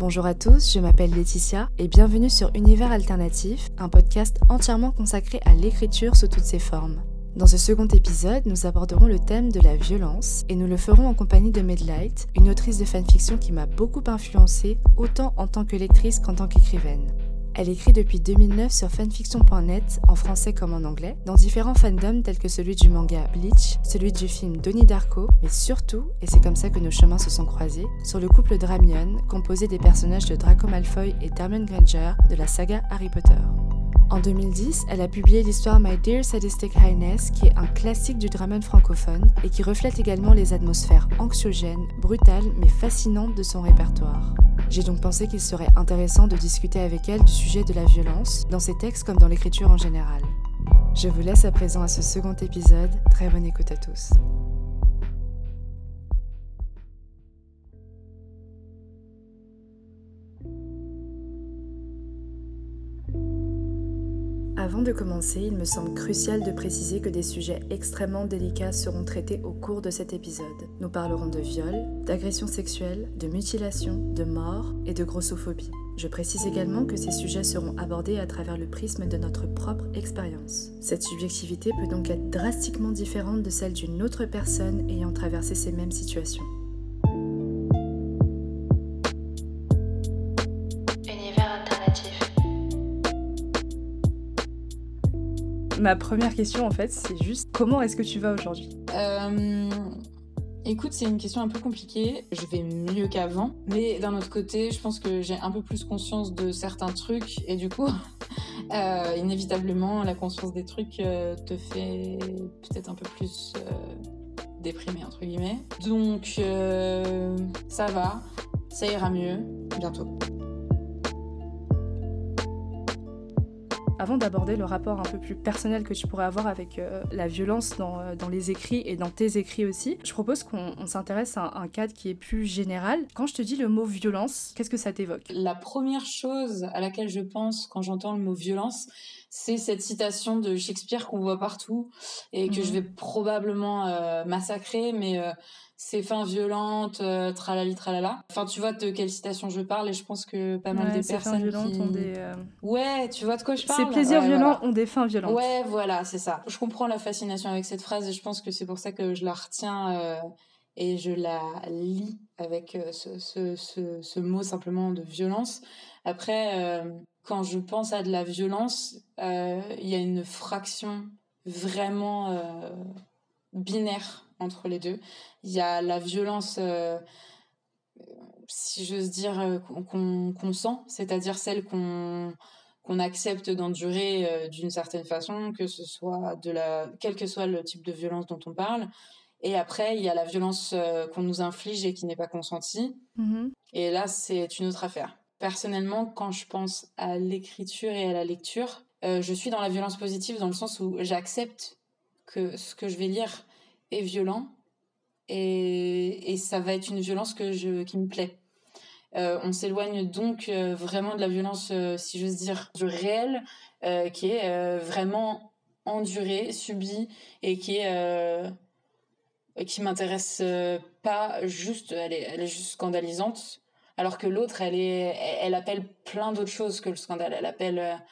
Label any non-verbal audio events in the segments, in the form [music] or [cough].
Bonjour à tous, je m'appelle Laetitia et bienvenue sur Univers Alternatif, un podcast entièrement consacré à l'écriture sous toutes ses formes. Dans ce second épisode, nous aborderons le thème de la violence et nous le ferons en compagnie de Medlight, une autrice de fanfiction qui m'a beaucoup influencée autant en tant que lectrice qu'en tant qu'écrivaine. Elle écrit depuis 2009 sur fanfiction.net, en français comme en anglais, dans différents fandoms tels que celui du manga Bleach, celui du film Donnie Darko, mais surtout, et c'est comme ça que nos chemins se sont croisés, sur le couple Dramion, composé des personnages de Draco Malfoy et Hermione Granger de la saga Harry Potter. En 2010, elle a publié l'histoire My Dear Sadistic Highness, qui est un classique du Dramon francophone et qui reflète également les atmosphères anxiogènes, brutales mais fascinantes de son répertoire. J'ai donc pensé qu'il serait intéressant de discuter avec elle du sujet de la violence, dans ses textes comme dans l'écriture en général. Je vous laisse à présent à ce second épisode. Très bonne écoute à tous. Avant de commencer, il me semble crucial de préciser que des sujets extrêmement délicats seront traités au cours de cet épisode. Nous parlerons de viol, d'agression sexuelle, de mutilation, de mort et de grossophobie. Je précise également que ces sujets seront abordés à travers le prisme de notre propre expérience. Cette subjectivité peut donc être drastiquement différente de celle d'une autre personne ayant traversé ces mêmes situations. Ma première question, en fait, c'est juste comment est-ce que tu vas aujourd'hui? Euh, Écoute, c'est une question un peu compliquée. Je vais mieux qu'avant, mais d'un autre côté, je pense que j'ai un peu plus conscience de certains trucs et du coup, [laughs] euh, inévitablement, la conscience des trucs euh, te fait peut-être un peu plus déprimé entre guillemets. Donc, ça va, ça ira mieux bientôt. Avant d'aborder le rapport un peu plus personnel que tu pourrais avoir avec euh, la violence euh, dans, les écrits et dans tes écrits aussi, je propose qu'on s'intéresse à un, cadre qui est plus général. Quand je te dis le mot violence, qu'est-ce que ça t'évoque? La première chose à laquelle je pense quand j'entends le mot violence, c'est cette citation de Shakespeare qu'on voit partout et que je mhm. vais probablement euh, massacrer, mais c'est fins violentes, euh, tralali tralala. Enfin, tu vois de quelle citation je parle et je pense que pas mal de personnes violentes ont des. Euh, ouais, tu vois de quoi je parle? Ces plaisirs violents ont des fins violentes. Ouais, voilà, c'est ça. Je comprends la fascination avec cette phrase et je pense que c'est pour ça que je la retiens euh, et je la lis avec ce, ce, ce, ce, mot simplement de violence. Après, quand je pense à de la violence, il y a une fraction vraiment binaire entre les deux. Il y a la violence, euh, si j'ose dire, euh, qu'on sent, c'est-à-dire celle qu'on qu'on accepte d'endurer euh, d'une certaine façon, que ce soit de la, quel que soit le type de violence dont on parle. Et après, il y a la violence qu'on nous inflige et qui n'est pas consentie. Mm-hmm. Et là, c'est une autre affaire. Personnellement, quand je pense à l'écriture et à la lecture, je suis dans la violence positive dans le sens où j'accepte que ce que je vais lire est violent et, et, ça va être une violence que je, qui me plaît. Euh, on s'éloigne donc euh, vraiment de la violence, euh, si j'ose dire, du réel, qui est vraiment endurée, subie et qui est qui m'intéresse pas juste, elle est, elle est juste scandalisante, alors que l'autre, elle est, elle appelle plein d'autres choses que le scandale. Elle appelle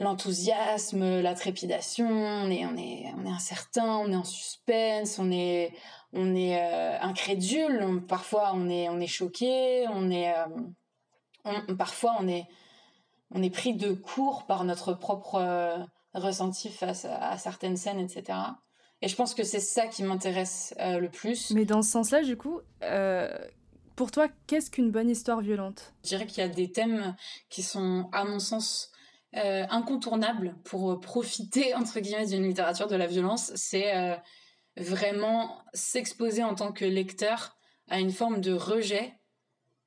l'enthousiasme, la trépidation, on est, on est, on est incertain, on est en suspense, on est, on est euh, incrédule, parfois on est, on est choqué, on est, euh, parfois on est, on est pris de court par notre propre euh, ressenti face à, certaines scènes, etc. Et je pense que c'est ça qui m'intéresse le plus. Mais dans ce sens-là, du coup, pour toi, qu'est-ce qu'une bonne histoire violente? Je dirais qu'il y a des thèmes qui sont, à mon sens, euh, incontournable pour profiter [laughs] entre guillemets d'une littérature de la violence, c'est euh, vraiment s'exposer en tant que lecteur à une forme de rejet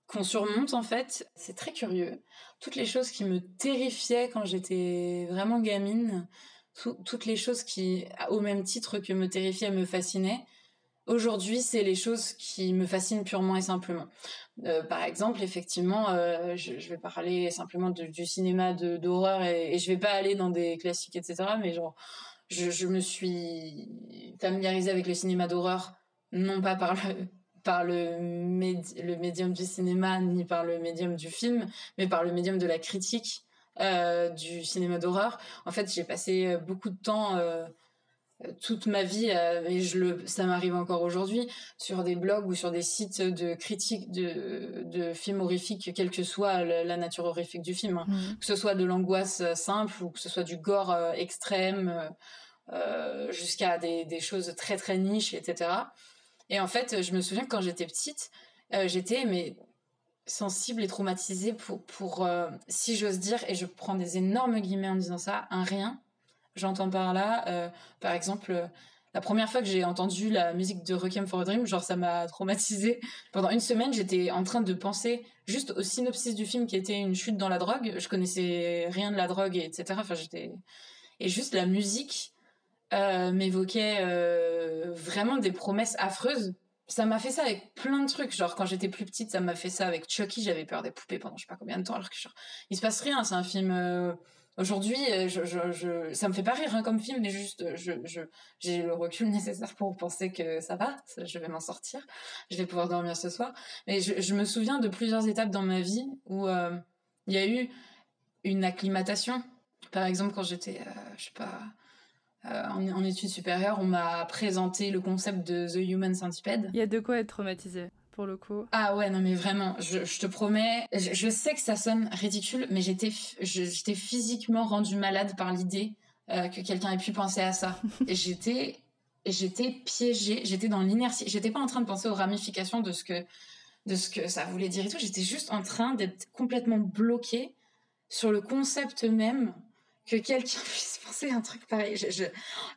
qu'on surmonte en fait. C'est très curieux. Toutes les choses qui me terrifiaient quand j'étais vraiment gamine, toutes les choses qui, au même titre que me terrifiaient, me fascinaient, Aujourd'hui, c'est les choses qui me fascinent purement et simplement. Euh, par exemple, effectivement, euh, je, vais parler simplement du cinéma d'horreur et, et, je vais pas aller dans des classiques, etc. Mais genre, je, me suis familiarisée avec le cinéma d'horreur, non pas par le, médium du cinéma ni par le médium du film, mais par le médium de la critique euh, du cinéma d'horreur. En fait, j'ai passé beaucoup de temps, toute ma vie, et je le, ça m'arrive encore aujourd'hui, sur des blogs ou sur des sites de critique de, de films horrifiques, quelle que soit la, nature horrifique du film. Hein. Mmh. Que ce soit de l'angoisse simple ou que ce soit du gore extrême. jusqu'à des, des, choses très très niches, etc. Et en fait, je me souviens que quand j'étais petite, j'étais mais sensible et traumatisée pour, pour euh, si j'ose dire, et je prends des énormes guillemets en disant ça, un rien. J'entends par là, euh, par exemple, euh, la première fois que j'ai entendu la musique de Requiem for a Dream, genre ça m'a [laughs] traumatisée. Pendant une semaine, j'étais en train de penser juste au synopsis du film qui était une chute dans la drogue. Je connaissais rien de la drogue, etc. Enfin, j'étais et juste la musique m'évoquait vraiment des promesses affreuses ça m'a fait ça avec plein de trucs. Genre, quand j'étais plus petite, ça m'a fait ça avec Chucky. J'avais peur des poupées pendant je sais pas combien de temps. Alors que genre, il se passe rien. C'est un film. Euh, aujourd'hui, euh, je, je, ça me fait pas rire hein, comme film, mais juste, euh, j'ai le recul [laughs] nécessaire pour penser que ça va, je vais m'en sortir, je vais pouvoir dormir ce soir. Mais je, me souviens de plusieurs étapes dans ma vie où il y a eu une acclimatation. Par exemple, quand j'étais, je sais pas, euh, en, études supérieures, on m'a présenté le concept de The Human Centipede. Il y a de quoi être traumatisé pour le coup. Ah ouais, non mais vraiment, je, te promets, je, sais que ça sonne ridicule, mais j'étais, j'étais physiquement rendue malade par l'idée euh, que quelqu'un ait pu penser à ça. [laughs] Et j'étais, j'étais piégée, j'étais dans l'inertie, j'étais pas en train de penser aux ramifications de ce que, de ce que ça voulait dire et tout, j'étais juste en train d'être complètement bloquée sur le concept même que quelqu'un [laughs] puisse penser un truc pareil. Je,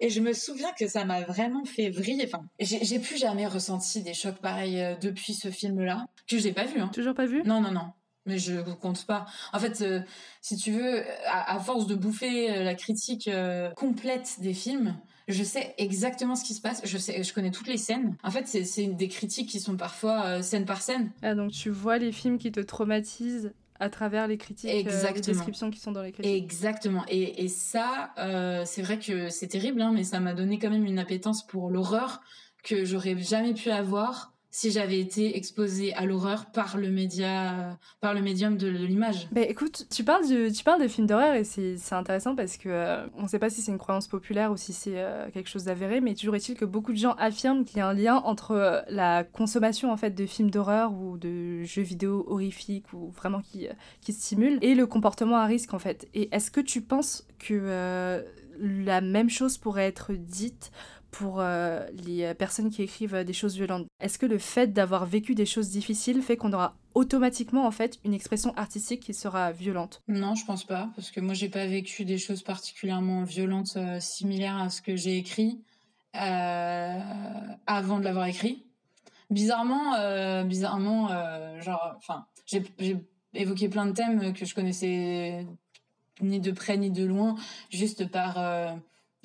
Et je me souviens que ça m'a vraiment fait vriller. Enfin, j'ai plus jamais ressenti des chocs pareils euh, depuis ce film-là, que j'ai pas vu. Hein. Toujours pas vu? Non, non, non. Mais je compte pas. En fait, euh, si tu veux, à, force de bouffer euh, la critique complète des films, je sais exactement ce qui se passe. Je sais, je connais toutes les scènes. En fait, c'est des critiques qui sont parfois scène par scène. Ah, donc tu vois les films qui te traumatisent à travers les critiques, euh, les descriptions qui sont dans les critiques. Exactement. Et, et ça, euh, c'est vrai que c'est terrible, hein, mais ça m'a donné quand même une appétence pour l'horreur que j'aurais jamais pu avoir si j'avais été exposée à l'horreur par le média, par le médium de, l'image. Bah écoute, tu parles, du, tu parles des films d'horreur et c'est intéressant parce que euh, on ne sait pas si c'est une croyance populaire ou si c'est euh, quelque chose d'avéré, mais toujours est-il que beaucoup de gens affirment qu'il y a un lien entre euh, la consommation en fait de films d'horreur ou de jeux vidéo horrifiques ou vraiment qui, qui stimulent et le comportement à risque en fait. Et est-ce que tu penses que la même chose pourrait être dite pour euh, les personnes qui écrivent euh, des choses violentes. Est-ce que le fait d'avoir vécu des choses difficiles fait qu'on aura automatiquement en fait une expression artistique qui sera violente? Non, je pense pas, parce que moi j'ai pas vécu des choses particulièrement violentes euh, similaires à ce que j'ai écrit avant de l'avoir écrit. Bizarrement, bizarrement, genre, enfin, j'ai évoqué plein de thèmes que je connaissais ni de près ni de loin, juste par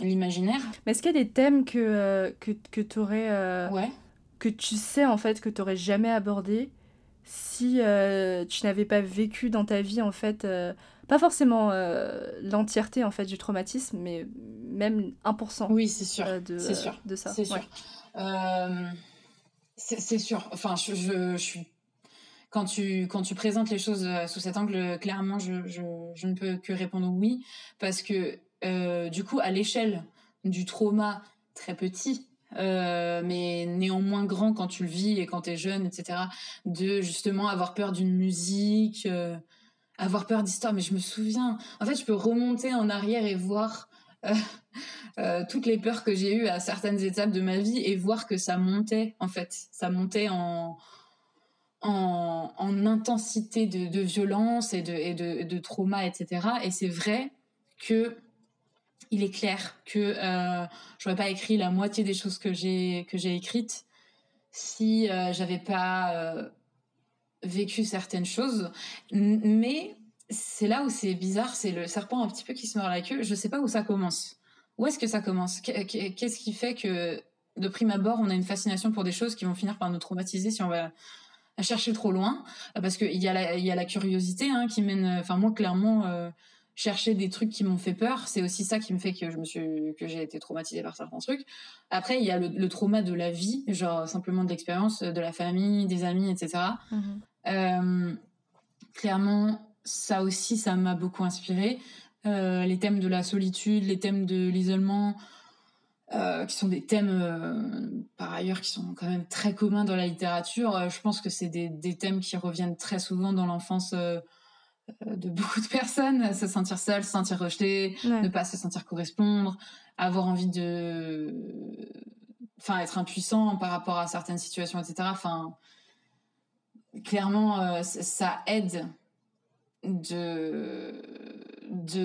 l'imaginaire. Mais est-ce qu'il y a des thèmes que, euh, que, que tu aurais. Euh, ouais. Que tu sais en fait que tu n'aurais jamais abordé si euh, tu n'avais pas vécu dans ta vie en fait. pas forcément l'entièreté en fait du traumatisme, mais même 1%. Oui, c'est sûr. de, sûr. de ça. C'est sûr. c'est sûr. Enfin, je, je, suis quand tu, quand tu présentes les choses sous cet angle, clairement, je, je, je, ne peux que répondre oui, parce que euh, du coup, à l'échelle du trauma très petit, euh, mais néanmoins grand quand tu le vis et quand tu es jeune, etc., de justement avoir peur d'une musique, euh, avoir peur d'histoire. Mais je me souviens, en fait, je peux remonter en arrière et voir [laughs] toutes les peurs que j'ai eues à certaines étapes de ma vie et voir que ça montait, en fait. Ça montait en, en, intensité de, violence et de, de, de trauma, etc. Et c'est vrai que il est clair que euh, j'aurais pas écrit la moitié des choses que j'ai que j'ai écrites si euh, j'avais pas euh, vécu certaines choses. Mais c'est là où c'est bizarre, c'est le serpent un petit peu qui se mord la queue. Je sais pas où ça commence. Où est-ce que ça commence? Qu'est-ce qui fait que de prime abord on a une fascination pour des choses qui vont finir par nous traumatiser si on va chercher trop loin? Parce qu'il y a la y a la curiosité hein, qui mène. Enfin moi clairement chercher des trucs qui m'ont fait peur. C'est aussi ça qui me fait que je me suis, que j'ai été traumatisée par certains trucs. Après, il y a le, trauma de la vie, genre simplement de l'expérience, de la famille, des amis, etc. Mhm. Euh, clairement, ça aussi, ça m'a beaucoup inspiré. Euh, les thèmes de la solitude, les thèmes de l'isolement, euh, qui sont des thèmes par ailleurs qui sont quand même très communs dans la littérature. je pense que c'est des, des, thèmes qui reviennent très souvent dans l'enfance euh, de [laughs] beaucoup de personnes, se sentir seule, se sentir rejetée, ne pas se sentir correspondre, avoir envie de, enfin, être impuissant par rapport à certaines situations, etc. Enfin, clairement, euh, ça aide de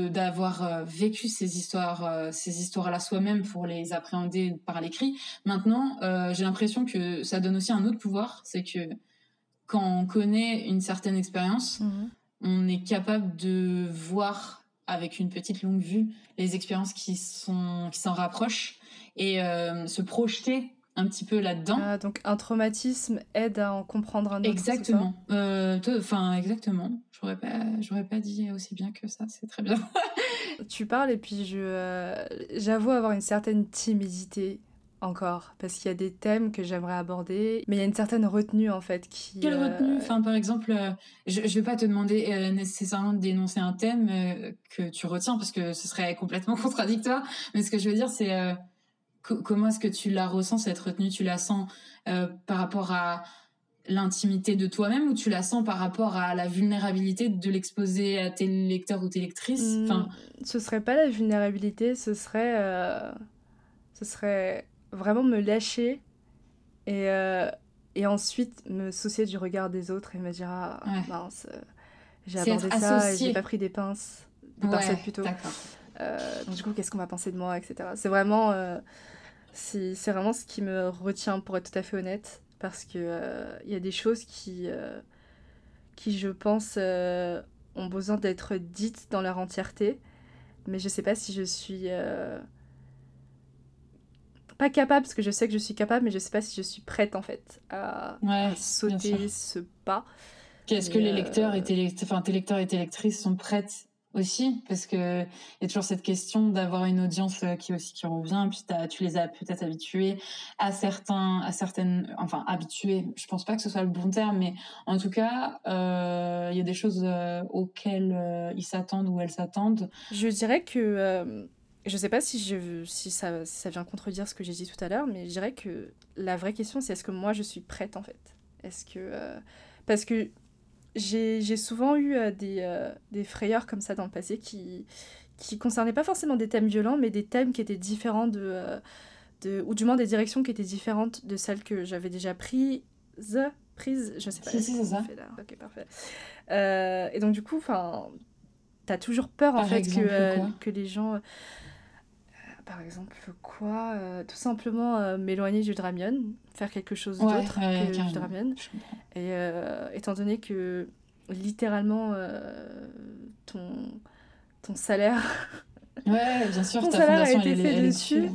d'avoir euh, vécu ces histoires ces histoires là soi-même pour les appréhender par l'écrit. Maintenant j'ai l'impression que ça donne aussi un autre pouvoir c'est que quand on connaît une certaine expérience mhm on est capable de voir avec une petite longue vue les expériences qui sont qui s'en rapprochent et euh, se projeter un petit peu là-dedans. Ah, donc un traumatisme aide à en comprendre un autre. Exactement. Euh, enfin exactement. J'aurais pas j'aurais pas dit aussi bien que ça. C'est très bien. [laughs] tu parles et puis je euh, j'avoue avoir une certaine timidité encore parce qu'il y a des thèmes que j'aimerais aborder mais il y a une certaine retenue en fait qui quelle retenue? Euh, enfin par exemple euh, je, je vais pas te demander euh, nécessairement de dénoncer un thème que tu retiens parce que ce serait complètement [laughs] contradictoire mais ce que je veux dire c'est comment est-ce que tu la ressens cette retenue? Tu la sens par rapport à l'intimité de toi-même ou tu la sens par rapport à la vulnérabilité de l'exposer à tes lecteurs ou tes lectrices? Enfin hmm, ce serait pas la vulnérabilité ce serait ce serait vraiment me lâcher et, euh, et ensuite me soucier du regard des autres et me dire ah mince euh, j'ai abordé ça et j'ai pas pris des pinces des pincettes plutôt. euh, donc du coup qu'est-ce qu'on va penser de moi etc c'est vraiment c'est vraiment ce qui me retient pour être tout à fait honnête parce que il y a des choses qui qui je pense ont besoin d'être dites dans leur entièreté mais je sais pas si je suis pas capable, parce que je sais que je suis capable, mais je sais pas si je suis prête en fait à, sauter ce pas. Qu'est-ce que les lecteurs et tes, enfin, tes lecteurs et tes lectrices sont prêtes aussi? Parce que il y a toujours cette question d'avoir une audience euh, qui aussi qui revient puis tu les as peut-être habitués à certains à certaines enfin habitués. Je pense pas que ce soit le bon terme mais en tout cas euh, il y a des choses euh, auxquelles ils s'attendent ou elles s'attendent. Je dirais que je sais pas si, je, si, ça, ça vient contredire ce que j'ai dit tout à l'heure, mais je dirais que la vraie question, c'est est-ce que moi, je suis prête, en fait? Est-ce que... Euh, parce que j'ai souvent eu euh, des, euh, des, frayeurs comme ça dans le passé qui qui concernaient pas forcément des thèmes violents, mais des thèmes qui étaient différents de... de ou du moins des directions qui étaient différentes de celles que j'avais déjà prises prise, je sais pas. Si, c'est ça. Ok, parfait. et donc, du coup, enfin, t'as toujours peur, en fait, que, que les gens par exemple, quoi euh, Tout simplement euh, m'éloigner du Dramion, faire quelque chose d'autre que du Dramion. Et euh, étant donné que littéralement ton, ton salaire. Ouais, bien sûr, [laughs] ton salaire a été fait dessus.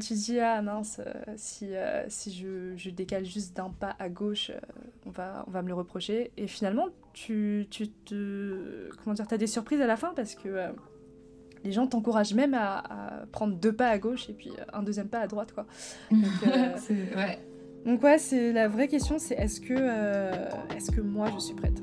tu dis, ah mince, si, si je, je, décale juste d'un pas à gauche, on, va, on va me le reprocher. Et finalement, tu, tu te. Comment dire, as des surprises à la fin parce que les gens t'encouragent même à, prendre deux pas à gauche et puis un deuxième pas à droite, quoi. Donc, euh, [laughs] ouais. Donc ouais, c'est la vraie question, c'est est-ce que, euh, est-ce que moi je suis prête?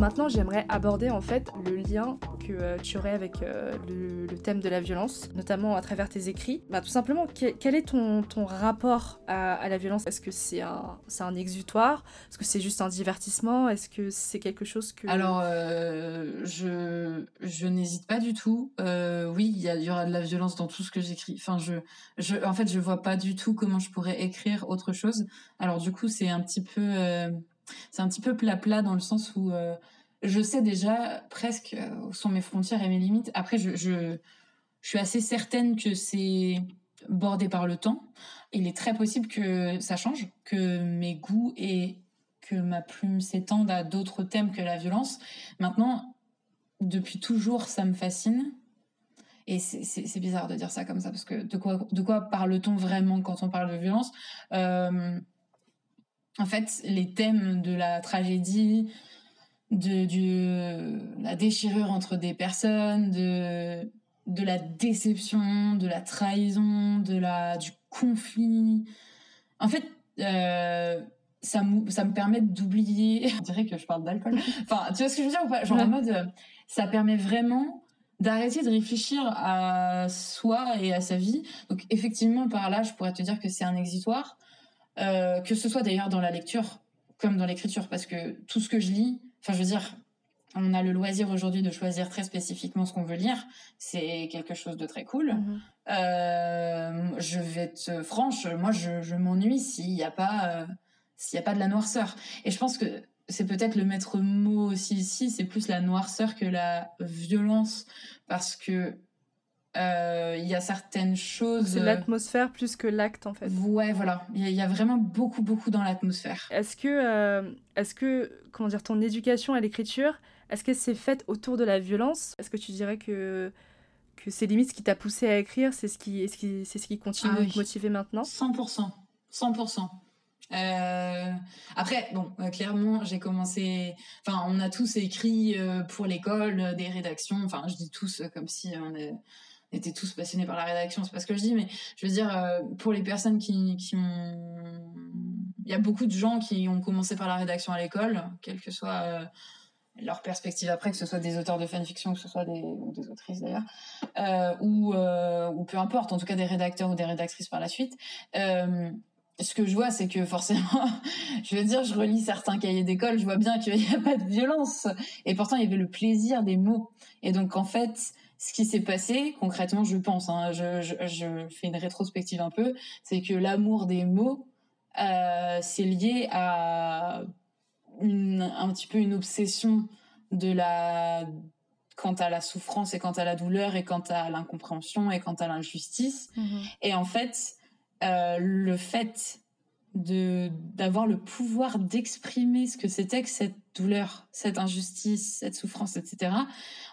Maintenant, j'aimerais aborder en fait le lien que euh, tu aurais avec euh, le, thème de la violence, notamment à travers tes écrits. Bah, tout simplement, quel, est ton, ton rapport à, la violence? Est-ce que c'est un, un exutoire? Est-ce que c'est juste un divertissement? Est-ce que c'est quelque chose que... Alors, euh, je, je n'hésite pas du tout. oui, il y, y, aura de la violence dans tout ce que j'écris. Enfin, je, je, en fait, je vois pas du tout comment je pourrais écrire autre chose. Alors, du coup, c'est un petit peu c'est un petit peu plat-plat dans le sens où euh, je sais déjà presque euh, où sont mes frontières et mes limites. Après, je, je, suis assez certaine que c'est bordé par le temps. Il est très possible que ça change, que mes goûts et que ma plume s'étende à d'autres thèmes que la violence. Maintenant, depuis toujours, ça me fascine. et c'est bizarre de dire ça comme ça, parce que de quoi, de quoi parle-t-on vraiment quand on parle de violence? En fait, les thèmes de la tragédie, de, de la déchirure entre des personnes, de, de la déception, de la trahison, de la, du conflit. En fait, euh, ça, ça me permet d'oublier. [laughs] On dirait que je parle d'alcool. Enfin, tu vois ce que je veux dire ou pas? Genre en mode, euh, ça permet vraiment d'arrêter de réfléchir à soi et à sa vie. Donc effectivement, par là, je pourrais te dire que c'est un exitoire. Euh, que ce soit d'ailleurs dans la lecture comme dans l'écriture, parce que tout ce que je lis, enfin je veux dire, on a le loisir aujourd'hui de choisir très spécifiquement ce qu'on veut lire. C'est quelque chose de très cool. Mhm. Euh, je vais être franche, moi je, m'ennuie s'il n'y a pas euh, s'il y a pas de la noirceur. Et je pense que c'est peut-être le maître mot aussi ici, c'est plus la noirceur que la violence, parce que euh, il y a certaines choses. C'est l'atmosphère plus que l'acte en fait. Ouais, voilà. Il y, a vraiment beaucoup, beaucoup dans l'atmosphère. Est-ce que, est-ce que, comment dire, ton éducation à l'écriture, est-ce que c'est fait autour de la violence? Est-ce que tu dirais que, que c'est limite ce qui t'a poussé à écrire, c'est ce qui, ce qui, c'est ce qui continue ah à te motiver maintenant? 100%. 100%. Euh, après, bon, euh, clairement, j'ai commencé. Enfin, on a tous écrit euh, pour l'école des rédactions. Enfin, je dis tous comme si on, était tous passionnés par la rédaction. C'est pas ce que je dis, mais je veux dire pour les personnes qui, qui ont. Il y a beaucoup de gens qui ont commencé par la rédaction à l'école, quel que soit leur perspective après, que ce soit des auteurs de fanfiction, que ce soit des, ou des autrices d'ailleurs, euh, ou, euh, ou peu importe, en tout cas des rédacteurs ou des rédactrices par la suite. Euh, ce que je vois, c'est que forcément, [laughs] je veux dire, je relis certains cahiers d'école, je vois bien qu'il n'y a pas de violence. Et pourtant, il y avait le plaisir des mots. Et donc, en fait, ce qui s'est passé, concrètement, je pense, hein, je, je, je, fais une rétrospective un peu, c'est que l'amour des mots, euh, c'est lié à un petit peu une obsession de la quant à la souffrance et quant à la douleur et quant à l'incompréhension et quant à l'injustice. Mhm. Et en fait, euh, le fait de d'avoir le pouvoir d'exprimer ce que c'était que cette douleur, cette injustice, cette souffrance, etc.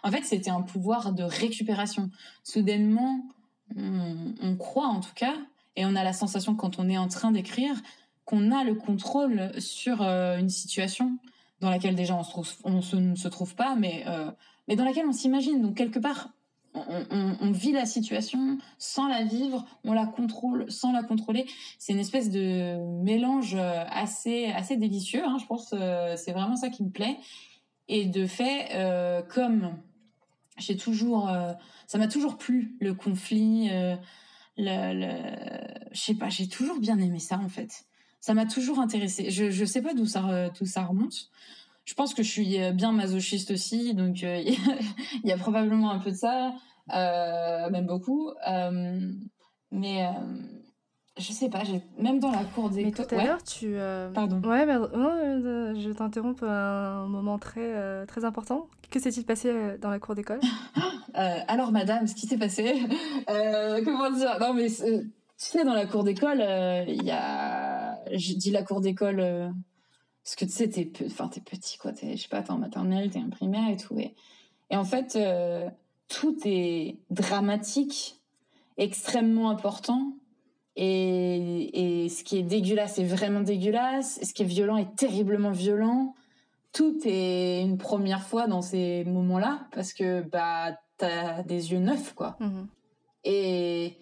En fait, c'était un pouvoir de récupération. Soudainement, on, croit en tout cas, et on a la sensation quand on est en train d'écrire qu'on a le contrôle sur euh, une situation dans laquelle déjà on se trouve, on ne se trouve pas, mais euh, mais dans laquelle on s'imagine. Donc quelque part, on, vit la situation sans la vivre, on la contrôle sans la contrôler. C'est une espèce de mélange euh, assez assez délicieux. Hein, je pense c'est vraiment ça qui me plaît. Et de fait, comme j'ai toujours, ça m'a toujours plu le conflit. je sais pas, j'ai toujours bien aimé ça en fait ça m'a toujours intéressé. Je ne sais pas d'où ça, tout ça remonte. Je pense que je suis euh, bien masochiste aussi, donc euh, [laughs] il y a probablement un peu de ça, euh, même beaucoup. mais je sais pas, même dans la cour d'école. Mais tout à l'heure, tu. Pardon. Ouais, mais, je t'interromps un moment très, très important. Que s'est-il passé dans la cour d'école? [laughs] Alors, madame, ce qui s'est passé. comment dire Non, mais tu sais, dans la cour d'école, il y a. Je dis la cour d'école. Parce que tu sais, t'es enfin, es petit, quoi. Es, je sais pas, t'es en maternelle, t'es en primaire et tout. Et, et en fait, euh, tout est dramatique, extrêmement important. Et, et ce qui est dégueulasse est vraiment dégueulasse. Ce qui est violent est terriblement violent. Tout est une première fois dans ces moments-là parce que bah t'as des yeux neufs, quoi. Mmh et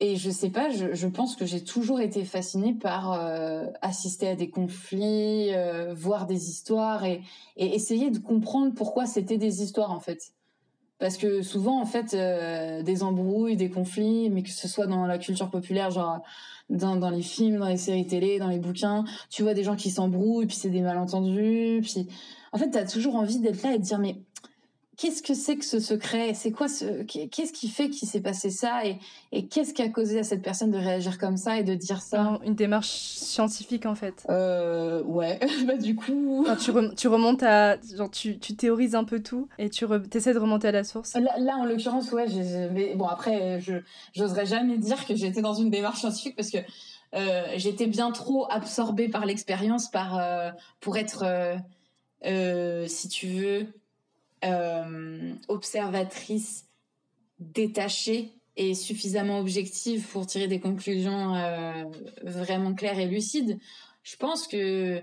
et je sais pas, je, pense que j'ai toujours été fascinée par euh, assister à des conflits, euh, voir des histoires et, et, essayer de comprendre pourquoi c'était des histoires en fait. Parce que souvent en fait, euh, des embrouilles, des conflits, mais que ce soit dans la culture populaire, genre dans, dans les films, dans les séries télé, dans les bouquins, tu vois des gens qui s'embrouillent, puis c'est des malentendus, puis en fait t'as toujours envie d'être là et de dire mais qu'est-ce que c'est que ce secret? C'est quoi ce Qu'est-ce qui fait qu'il s'est passé ça? Et, et qu'est-ce qui a causé à cette personne de réagir comme ça et de dire ça? Une démarche scientifique en fait. Euh, ouais. [laughs] bah du coup. tu, tu, remontes à, genre tu, tu, théorises un peu tout et tu essaies de remonter à la source. Là, en l'occurrence, ouais. mais bon après, je j'oserais jamais dire que j'étais dans une démarche scientifique parce que euh, j'étais bien trop absorbée par l'expérience, par euh, pour être, euh, si tu veux euh, observatrice détachée et suffisamment objective pour tirer des conclusions euh, vraiment claires et lucides. Je pense que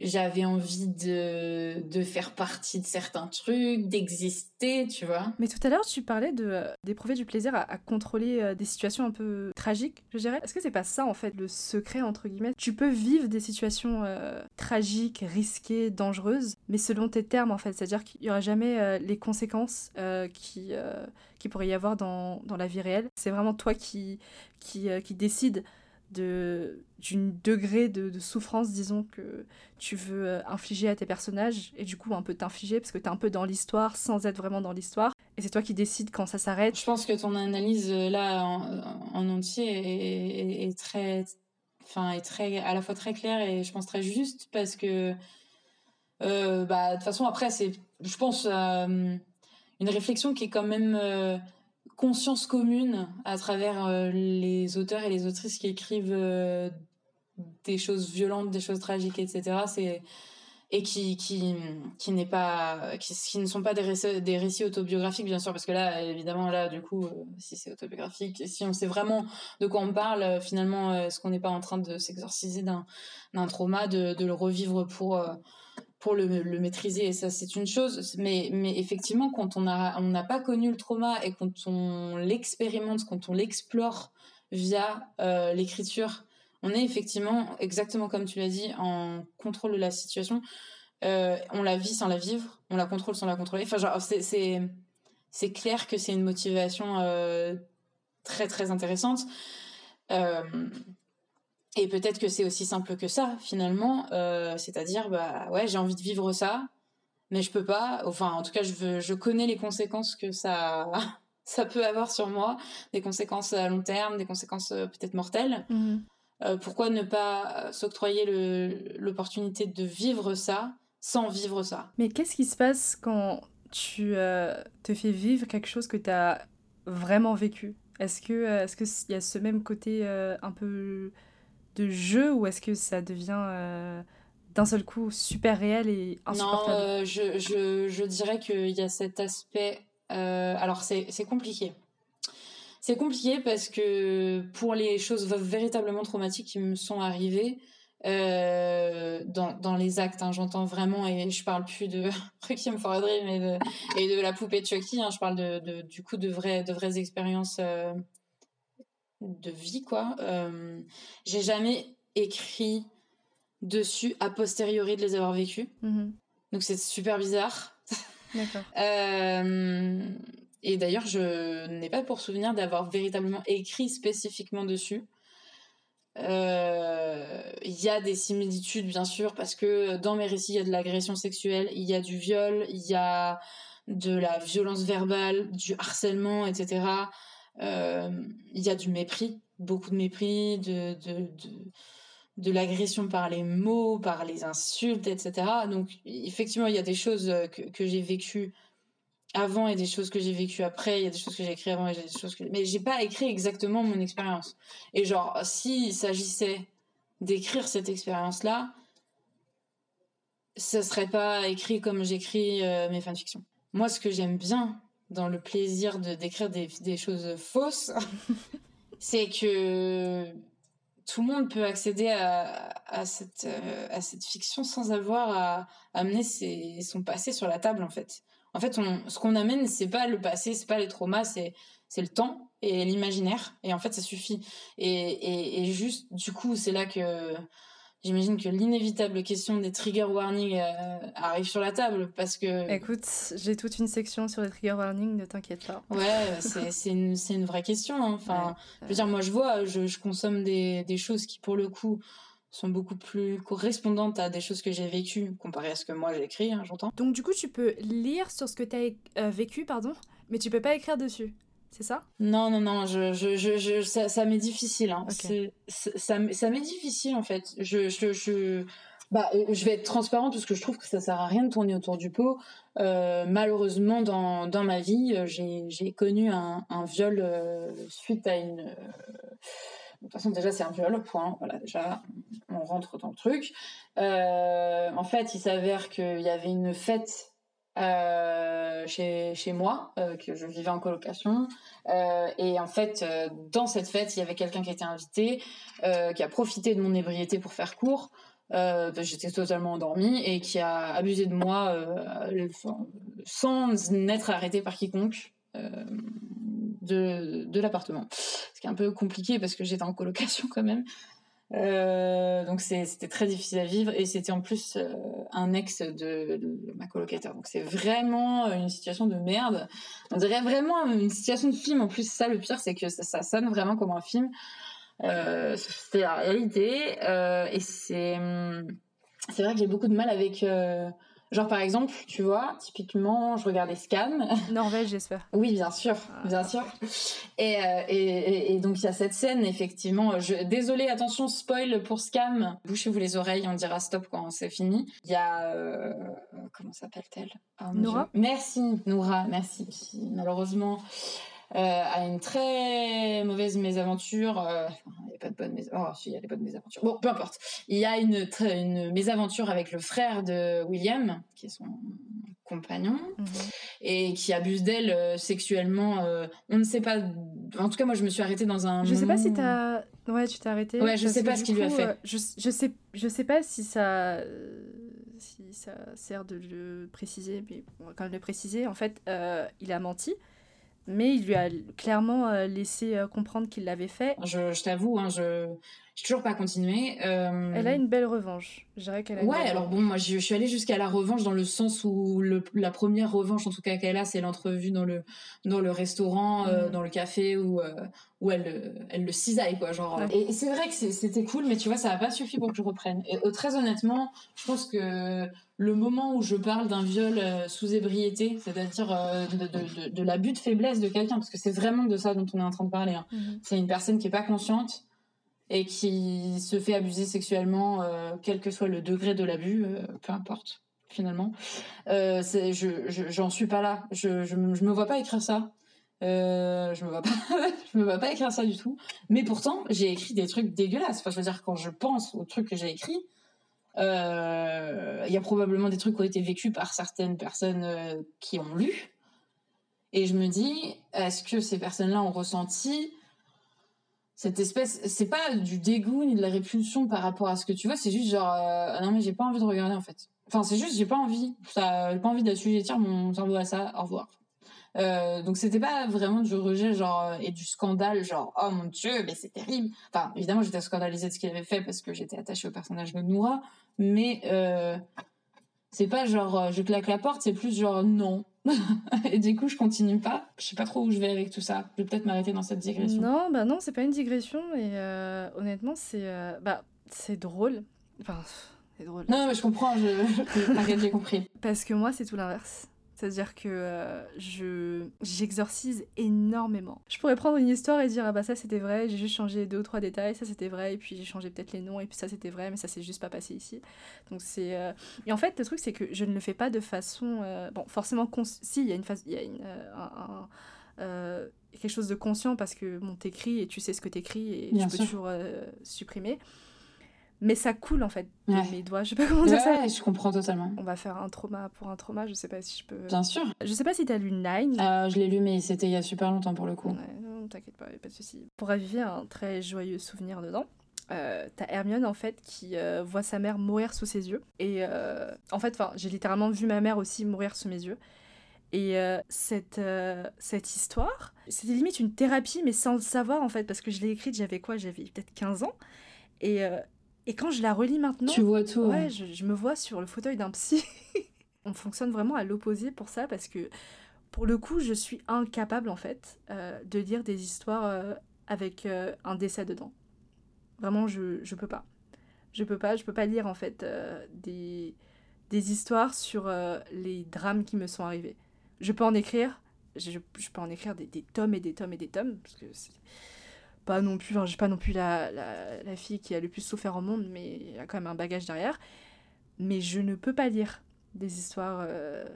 j'avais envie de, de faire partie de certains trucs, d'exister, tu vois. Mais tout à l'heure, tu parlais de euh, d'éprouver du plaisir à, contrôler euh, des situations un peu tragiques, je dirais. Est-ce que c'est pas ça, en fait, le secret, entre guillemets? Tu peux vivre des situations euh, tragiques, risquées, dangereuses, mais selon tes termes, en fait. C'est-à-dire qu'il n'y aura jamais les conséquences qui, qui pourrait y avoir dans, dans la vie réelle. C'est vraiment toi qui, qui, qui décide de d'une degré de, souffrance, disons, que tu veux euh, infliger à tes personnages, et du coup un peu t'infliger, parce que t'es un peu dans l'histoire sans être vraiment dans l'histoire, et c'est toi qui décides quand ça s'arrête. Je pense que ton analyse euh, là en, entier est, très, enfin, est très, à la fois très claire et je pense très juste, parce que, euh, bah, de toute façon, après, c'est, je pense, une réflexion qui est quand même conscience commune à travers euh, les auteurs et les autrices qui écrivent euh, des choses violentes, des choses tragiques, etc. C'est et qui qui qui n'est pas qui, ne sont pas des récits, des récits autobiographiques bien sûr parce que là évidemment là du coup euh, si c'est autobiographique si on sait vraiment de quoi on parle finalement est-ce qu'on n'est pas en train de s'exorciser d'un d'un trauma de, de le revivre pour pour le, maîtriser et ça c'est une chose mais mais effectivement quand on a on n'a pas connu le trauma et quand on l'expérimente quand on l'explore via euh, l'écriture on est effectivement exactement comme tu l'as dit en contrôle de la situation. Euh, on la vit sans la vivre on la contrôle sans la contrôler. Enfin c'est c'est clair que c'est une motivation euh, très très intéressante et peut-être que c'est aussi simple que ça, finalement. Euh, c'est-à-dire, bah ouais, j'ai envie de vivre ça, mais je peux pas. Enfin, en tout cas, je, veux, je connais les conséquences que ça, [laughs] ça peut avoir sur moi, des conséquences à long terme, des conséquences euh, peut-être mortelles. Mhm. Euh, pourquoi ne pas s'octroyer l'opportunité de vivre ça sans vivre ça? Mais qu'est-ce qui se passe quand tu te fais vivre quelque chose que tu as vraiment vécu? Est-ce que est-ce qu'il y a ce même côté un peu de jeu ou est-ce que ça devient euh, d'un seul coup super réel et insupportable? Non, euh, je, je, dirais qu'il y a cet aspect. Euh, alors, c'est compliqué. C'est compliqué parce que pour les choses véritablement traumatiques qui me sont arrivées, dans, dans, les actes, hein, j'entends vraiment, et je parle plus de [laughs] Requiem for a Dream et de, et de la poupée Chucky, hein, je parle de, de, du coup de vraies, de vraies expériences de vie, quoi. Euh, j'ai jamais écrit dessus a posteriori de les avoir vécus. Mhm. Donc c'est super bizarre. [laughs] D'accord. Euh, et d'ailleurs, je n'ai pas pour souvenir d'avoir véritablement écrit spécifiquement dessus. Euh, il y a des similitudes, bien sûr, parce que dans mes récits, il y a de l'agression sexuelle, il y a du viol, il y a de la violence verbale, du harcèlement, etc. Euh, il y a du mépris, beaucoup de mépris, de, de, de, de l'agression par les mots, par les insultes, etc. Donc, effectivement, il y a des choses que, que j'ai vécues avant et des choses que j'ai vécues après. Il y a des choses que j'ai écrites avant et des choses que... Mais j'ai pas écrit exactement mon expérience. Et genre, s'il s'agissait d'écrire cette expérience-là, ce serait pas écrit comme j'écris euh, mes fanfictions. Moi, ce que j'aime bien dans le plaisir de d'écrire des, des choses fausses, [laughs] c'est que tout le monde peut accéder à, à cette, euh, à cette fiction sans avoir à, amener ses, son passé sur la table, en fait. En fait, on, ce qu'on amène, c'est pas le passé, c'est pas les traumas, c'est, c'est le temps et l'imaginaire. Et en fait, ça suffit. Et, et, et juste, du coup, c'est là que j'imagine que l'inévitable question des trigger warnings euh, arrive sur la table parce que. Écoute, j'ai toute une section sur les trigger warnings, ne t'inquiète pas. Ouais, c'est une, une, vraie question. Hein. Enfin, je veux dire, moi je vois, je, je consomme des, des, choses qui pour le coup sont beaucoup plus correspondantes à des choses que j'ai vécues comparé à ce que moi j'ai écrit, hein, j'entends. Donc du coup, tu peux lire sur ce que tu as euh, vécu, pardon, mais tu peux pas écrire dessus c'est ça? Non, non, non, je, je, je, ça, ça m'est difficile. Hein. ça, ça m'est difficile en fait. Je, je, je, bah, euh, je vais être transparente parce que je trouve que ça sert à rien de tourner autour du pot. Euh, malheureusement, dans, dans ma vie, euh, j'ai connu un, un viol suite à une. De toute façon, déjà, c'est un viol, point. Voilà, déjà, on rentre dans le truc. en fait, il s'avère qu'il y avait une fête chez, chez moi, que je vivais en colocation. et en fait, dans cette fête, il y avait quelqu'un qui était invité, qui a profité de mon ébriété pour faire court. j'étais totalement endormie et qui a abusé de moi sans n'être arrêté par quiconque de, de l'appartement. Ce qui est un peu compliqué parce que j'étais en colocation quand même. Euh, donc c'était très difficile à vivre et c'était en plus euh, un ex de, ma colocataire. Donc c'est vraiment une situation de merde. On dirait vraiment une situation de film. En plus ça le pire c'est que ça, sonne vraiment comme un film. Euh, c'est la réalité euh, et c'est c'est vrai que j'ai beaucoup de mal avec Genre par exemple, tu vois, typiquement, je regardais Scam. [laughs] Norvège, j'espère. oui, bien sûr, ah, bien sûr. Et, euh, et, et, donc il y a cette scène, effectivement. Je... Désolée, attention, spoil pour Scam. Bouchez-vous les oreilles, on dira stop quand c'est fini. Il y a euh... comment s'appelle-t-elle? Oh, Noura. Merci, Noura, merci. malheureusement euh, a une très mauvaise mésaventure. Euh, il n'y a pas de bonne mésaventure. Oh, si, il y a des bonnes mésaventures. Bon, peu importe. Il y a une, une mésaventure avec le frère de William, qui est son compagnon, mhm. et qui abuse d'elle euh, sexuellement. on ne sait pas. En tout cas, moi, je me suis arrêtée dans un. Je sais pas si t'as. Ouais, tu t'es arrêtée. Ouais, je sais pas ce qu'il lui a fait. Je, je, sais, je sais pas si ça. Si ça sert de le préciser, mais on va quand même le préciser. En fait, il a menti mais il lui a clairement euh, laissé euh, comprendre qu'il l'avait fait. Je, t'avoue, hein, je n'ai toujours pas continué. Euh, Elle a une belle revanche. Je dirais qu'elle a Ouais, alors bon, moi je, suis allée jusqu'à la revanche dans le sens où le, la première revanche, en tout cas qu'elle a, c'est l'entrevue dans le dans le restaurant, mm. dans le café où où elle elle le cisaille quoi, genre. Et, c'est vrai que c'était cool, mais tu vois, ça n'a pas suffi pour que je reprenne. Et très honnêtement, je pense que le moment où je parle d'un viol euh, sous ébriété, c'est-à-dire euh, de, l'abus de faiblesse de quelqu'un, parce que c'est vraiment de ça dont on est en train de parler. Hein. Mhm. C'est une personne qui est pas consciente et qui se fait abuser sexuellement, euh, quel que soit le degré de l'abus, peu importe finalement. je j'en suis pas là. Je, je, me vois pas écrire ça. je me vois pas, [laughs] je me vois pas écrire ça du tout. Mais pourtant, j'ai écrit des trucs dégueulasses. Enfin, je veux dire, quand je pense aux trucs que j'ai écrits, euh, il y a probablement des trucs qui ont été vécus par certaines personnes euh, qui ont lu. Et je me dis, est-ce que ces personnes-là ont ressenti cette espèce, c'est pas du dégoût ni de la répulsion par rapport à ce que tu vois, c'est juste genre, euh, non mais j'ai pas envie de regarder en fait. Enfin, c'est juste, j'ai pas envie. J'ai pas envie d'assujettir mon cerveau à ça. Au revoir. Euh, donc c'était pas vraiment du rejet genre euh, et du scandale genre oh mon dieu mais c'est terrible. Enfin évidemment j'étais scandalisée de ce qu'il avait fait parce que j'étais attachée au personnage de Noura, mais euh, c'est pas genre je claque la porte, c'est plus genre non. [laughs] et du coup je continue pas. Je sais pas trop où je vais avec tout ça. Je vais peut-être m'arrêter dans cette digression. Non bah non c'est pas une digression et honnêtement c'est bah c'est drôle. Enfin c'est drôle. Non mais je comprends, je... [laughs] j'ai compris. Parce que moi c'est tout l'inverse. C'est-à-dire que euh, je j'exorcise énormément. Je pourrais prendre une histoire et dire ah bah ça c'était vrai, j'ai juste changé deux ou trois détails, ça c'était vrai et puis j'ai changé peut-être les noms et puis ça c'était vrai mais ça s'est juste pas passé ici. Donc c'est euh, et en fait le truc c'est que je ne le fais pas de façon euh, bon forcément si il y a une phase il y a une, quelque chose de conscient parce que bon t'écris et tu sais ce que t'écris et tu peux toujours supprimer mais ça coule en fait de mes doigts. Je sais pas comment dire ça. je comprends totalement. On va faire un trauma pour un trauma, je sais pas si je peux. Bien sûr. Je sais pas si t'as lu Nine. Euh, je l'ai lu, mais c'était il y a super longtemps pour le coup. Ouais, non, t'inquiète pas, pas de souci. Pour raviver un très joyeux souvenir dedans. Euh, t'as Hermione en fait qui euh, voit sa mère mourir sous ses yeux et euh, en fait enfin j'ai littéralement vu ma mère aussi mourir sous mes yeux et cette, cette histoire c'était limite une thérapie mais sans le savoir en fait parce que je l'ai écrite j'avais quoi? J'avais peut-être 15 ans et et quand je la relis maintenant, tu vois tout. Ouais, je, me vois sur le fauteuil d'un psy. [laughs] On fonctionne vraiment à l'opposé pour ça parce que pour le coup, je suis incapable en fait euh, de lire des histoires euh, avec euh, un décès dedans. Vraiment, je je peux pas. Je peux pas, je peux pas lire en fait des des histoires sur les drames qui me sont arrivés. Je peux en écrire, je, je peux en écrire des, des, tomes et des tomes et des tomes parce que pas non plus, enfin, j'ai pas non plus la, la, la, fille qui a le plus souffert au monde, mais il y a quand même un bagage derrière. Mais je ne peux pas lire des histoires euh,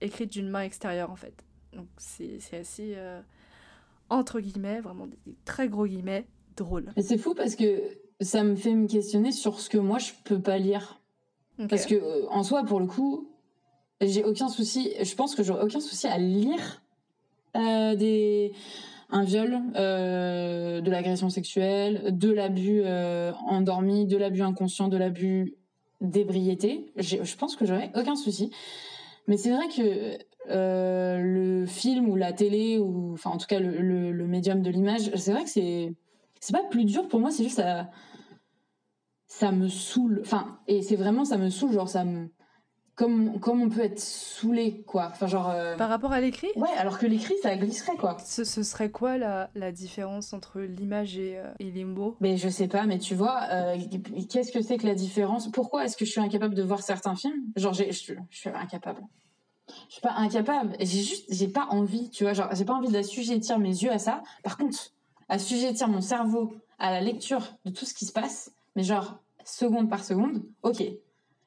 écrites d'une main extérieure, en fait. Donc c'est assez, euh, entre guillemets, vraiment des, très gros guillemets, drôle. C'est fou parce que ça me fait me questionner sur ce que moi je peux pas lire. Parce que, euh, en soi, pour le coup, j'ai aucun souci. Je pense que j'aurais aucun souci à lire euh, des un viol, euh, de l'agression sexuelle, de l'abus euh, endormi, de l'abus inconscient, de l'abus d'ébriété. Je pense que j'aurais aucun souci. Mais c'est vrai que euh, le film ou la télé ou enfin en tout cas le, médium de l'image, c'est vrai que c'est c'est pas plus dur pour moi, c'est juste ça ça me saoule. Enfin et c'est vraiment ça me saoule genre ça me comme, comme on peut être saoulé, quoi. Enfin, genre. Euh, Par rapport à l'écrit? Ouais, alors que l'écrit, ça glisserait, quoi. Ce, ce serait quoi la, la différence entre l'image et, euh, et, mots? Mais je sais pas, mais tu vois, euh, qu'est-ce que c'est que la différence? Pourquoi est-ce que je suis incapable de voir certains films? Genre, je, je suis incapable. Je suis pas incapable. J'ai juste, j'ai pas envie, tu vois. Genre, j'ai pas envie d'assujettir mes yeux à ça. Par contre, assujettir mon cerveau à la lecture de tout ce qui se passe, mais genre, seconde par seconde, ok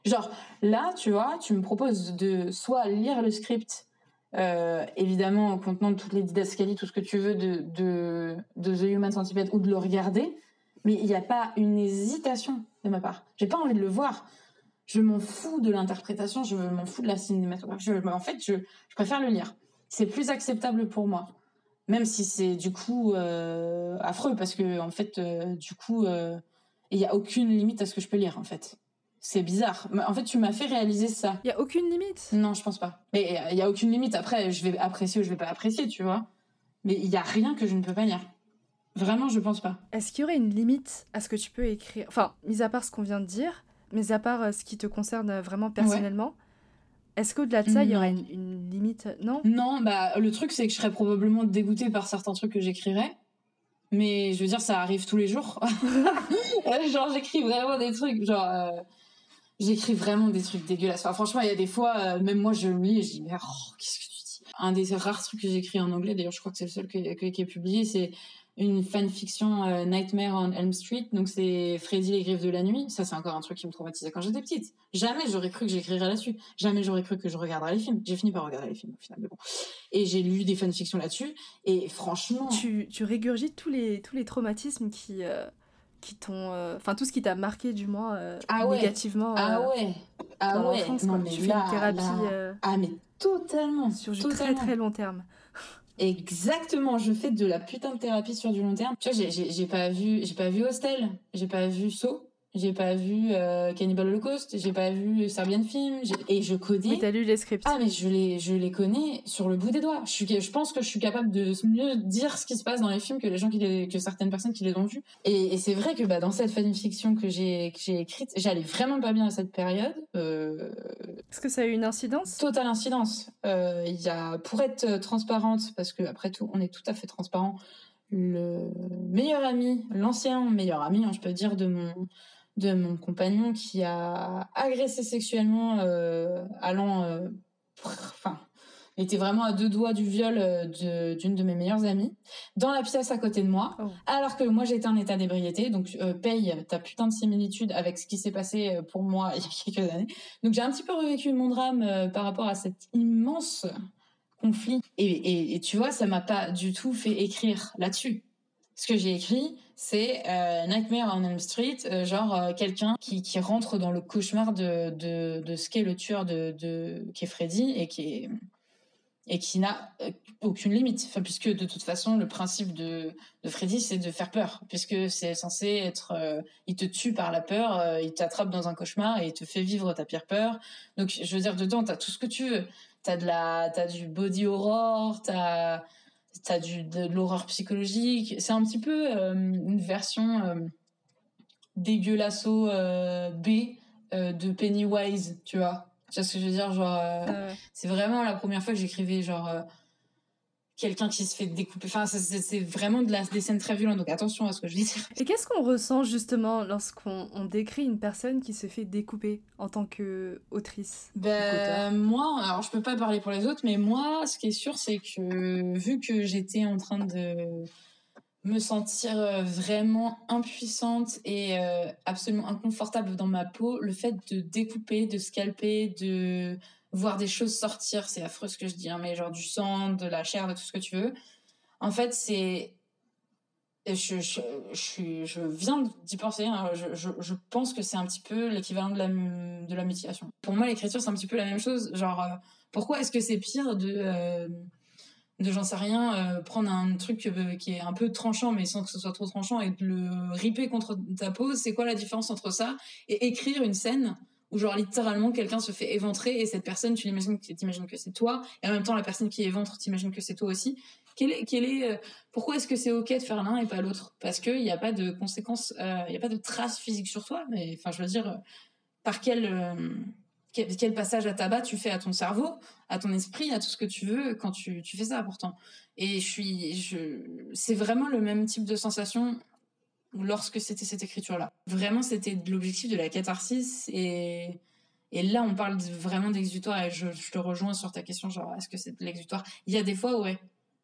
Genre, là, tu vois, tu me proposes de soit lire le script, euh, évidemment, contenant toutes les didascalies, tout ce que tu veux de, The Human Centipede, ou de le regarder, mais il n'y a pas une hésitation de ma part. J'ai pas envie de le voir. Je m'en fous de l'interprétation, je m'en fous de la cinématographie. en fait, je, préfère le lire. C'est plus acceptable pour moi. Même si c'est du coup euh, affreux, parce que, en fait, euh, du coup, il n'y a aucune limite à ce que je peux lire, en fait. C'est bizarre. En fait, tu m'as fait réaliser ça. Il y a aucune limite Non, je pense pas. Mais il y a aucune limite. Après, je vais apprécier ou je vais pas apprécier, tu vois. Mais il y a rien que je ne peux pas lire. Vraiment, je pense pas. Est-ce qu'il y aurait une limite à ce que tu peux écrire? Enfin, mis à part ce qu'on vient de dire, mis à part euh, ce qui te concerne euh, vraiment personnellement, est-ce qu'au-delà de ça, il y aurait une, limite Non? Non, bah le truc c'est que je serais probablement dégoûtée par certains trucs que j'écrirais. Mais je veux dire, ça arrive tous les jours. [laughs] genre, j'écris vraiment des trucs. Genre, euh, j'écris vraiment des trucs dégueulasses. Franchement, il y a des fois, euh, même moi, je le lis et je dis, mais oh, qu'est-ce que tu dis? Un des rares trucs que j'écris en anglais, d'ailleurs, je crois que c'est le seul qui est publié, c'est une fanfiction euh, Nightmare on Elm Street. Donc c'est Freddy les griffes de la nuit. Ça c'est encore un truc qui me traumatisait quand j'étais petite. Jamais j'aurais cru que j'écrirais là-dessus. Jamais j'aurais cru que je regarderais les films. J'ai fini par regarder les films au final, mais bon. Et j'ai lu des fanfictions là-dessus. Et franchement, tu, tu régurgites tous les tous les traumatismes qui euh, qui t'ont, euh, enfin tout ce qui t'a marqué du moins ah ouais. négativement. ah ouais. Ah ouais. Non, mais tu fais une thérapie. ah mais totalement. Sur du totalement. très très long terme. Exactement, je fais de la putain de thérapie sur du long terme. Tu vois, j'ai pas vu, j'ai pas vu Hostel, j'ai pas vu Saw, j'ai pas vu euh, Cannibal Holocaust, j'ai pas vu Serbian Film, et je connais. Mais t'as lu les scripts. Ah, mais je les, je les connais sur le bout des doigts. Je, suis, je pense que je suis capable de mieux dire ce qui se passe dans les films que les gens qui les, que certaines personnes qui les ont vus. Et, et c'est vrai que bah, dans cette fanfiction que j'ai, que j'ai écrite, j'allais vraiment pas bien à cette période. Euh... Est-ce que ça a eu une incidence? Totale incidence. Euh, il y a, pour être transparente, parce que après tout, on est tout à fait transparent, le meilleur ami, l'ancien meilleur ami, hein, je peux dire, de mon de mon compagnon qui a agressé sexuellement euh, allant euh, enfin était vraiment à deux doigts du viol euh, d'une de, mes meilleures amies dans la pièce à côté de moi oh. alors que moi j'étais en état d'ébriété. Donc euh, paye ta putain de similitude avec ce qui s'est passé pour moi [laughs] il y a quelques années. Donc j'ai un petit peu revécu mon drame par rapport à cet immense conflit. Et, et, et tu vois ça m'a pas du tout fait écrire là-dessus ce que j'ai écrit c'est euh, Nightmare on Elm Street, euh, genre euh, quelqu'un qui, qui rentre dans le cauchemar de, de, de ce qu'est le tueur de, Freddy et qui est et qui n'a aucune limite. Enfin, puisque de toute façon, le principe de, de Freddy, c'est de faire peur, puisque c'est censé être, il te tue par la peur, il t'attrape dans un cauchemar et il te fait vivre ta pire peur. Donc, je veux dire, dedans, t'as tout ce que tu veux. T'as de la, t'as du body horror, t'as t'as du de, l'horreur psychologique. C'est un petit peu euh, une version euh, dégueulasso euh, B euh, de Pennywise, tu vois. Tu vois ce que je veux dire? Genre, c'est vraiment la première fois que j'écrivais genre quelqu'un qui se fait découper. Enfin, c'est vraiment de la, des scènes très violentes, donc attention à ce que je dis. Et qu'est-ce qu'on ressent justement lorsqu'on décrit une personne qui se fait découper en tant qu'autrice Ben, moi, alors je peux pas parler pour les autres, mais moi, ce qui est sûr, c'est que vu que j'étais en train de me sentir euh, vraiment impuissante et euh, absolument inconfortable dans ma peau, le fait de découper, de scalper, de voir des choses sortir, c'est affreux ce que je dis, hein, mais genre du sang, de la chair, de tout ce que tu veux. En fait, c'est je, je, je, viens d'y penser. Hein. Je, je, pense que c'est un petit peu l'équivalent de la, de la mutilation. Pour moi, l'écriture, c'est un petit peu la même chose. Genre, euh, pourquoi est-ce que c'est pire de, euh, de j'en sais rien, euh, prendre un truc qui est un peu tranchant, mais sans que ce soit trop tranchant, et de le riper contre ta peau? C'est quoi la différence entre ça et écrire une scène où genre littéralement quelqu'un se fait éventrer et cette personne tu l'imagines t'imagines que c'est toi et en même temps la personne qui éventre t'imagines que c'est toi aussi quel est, quel euh, pourquoi est-ce que c'est ok de faire l'un et pas l'autre? Parce qu'il n'y a pas de conséquences, euh, il n'y a pas de traces physiques sur toi. Mais enfin, je veux dire, euh, par quel, quel, passage à tabac tu fais à ton cerveau, à ton esprit, à tout ce que tu veux quand tu, fais ça pourtant? Et je suis, c'est vraiment le même type de sensation lorsque c'était cette écriture-là. Vraiment, c'était l'objectif de la catharsis et et là, on parle vraiment d'exutoire et je, je, te rejoins sur ta question, genre, est-ce que c'est de l'exutoire? Il y a des fois, ouais,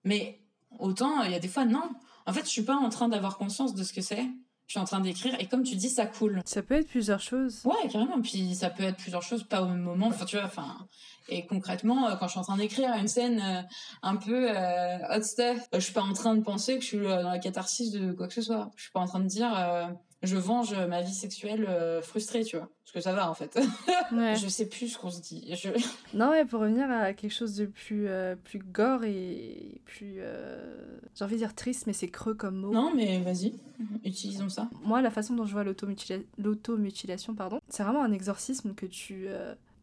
mais autant, il y a des fois, non. En fait, je suis pas en train d'avoir conscience de ce que c'est. Je suis en train d'écrire et comme tu dis, ça coule. Ça peut être plusieurs choses. Ouais, carrément. Puis ça peut être plusieurs choses, pas au même moment. Enfin, tu vois, enfin. Et concrètement, euh, quand je suis en train d'écrire une scène euh, un peu euh, hot stuff, je suis pas en train de penser que je suis dans la catharsis de quoi que ce soit. Je suis pas en train de dire je venge ma vie sexuelle euh, frustrée, tu vois. Parce que ça va, en fait. [laughs] Ouais. je sais plus ce qu'on se dit. [laughs] Non, mais pour revenir à quelque chose de plus, euh, plus gore et plus. Euh, j'ai envie de dire triste, mais c'est creux comme mot. Non, mais vas-y, utilisons ça. Moi, la façon dont je vois l'automutilation, pardon, c'est vraiment un exorcisme que tu.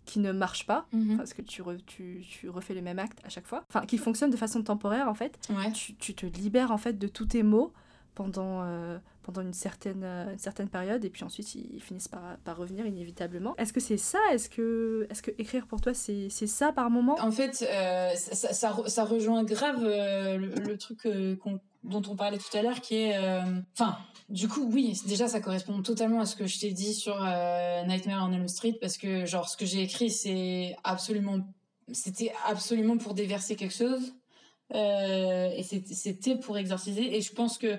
qui ne marche pas, mhm. parce que tu, tu, tu, refais les mêmes actes à chaque fois, enfin qui fonctionne de façon temporaire en fait. Ouais. Tu, tu, te libères en fait de tous tes mots pendant, pendant une certaine, euh, une certaine période et puis ensuite ils finissent par, par revenir inévitablement. Est-ce que c'est ça? Est-ce que, est que écrire pour toi c'est ça par moment? En fait, euh, ça, ça, rejoint grave euh, le, truc dont on parlait tout à l'heure qui est. Enfin, du coup, oui, déjà ça correspond totalement à ce que je t'ai dit sur Nightmare on Elm Street parce que, genre, ce que j'ai écrit c'est absolument. C'était absolument pour déverser quelque chose. et c'était pour exorciser. Et je pense que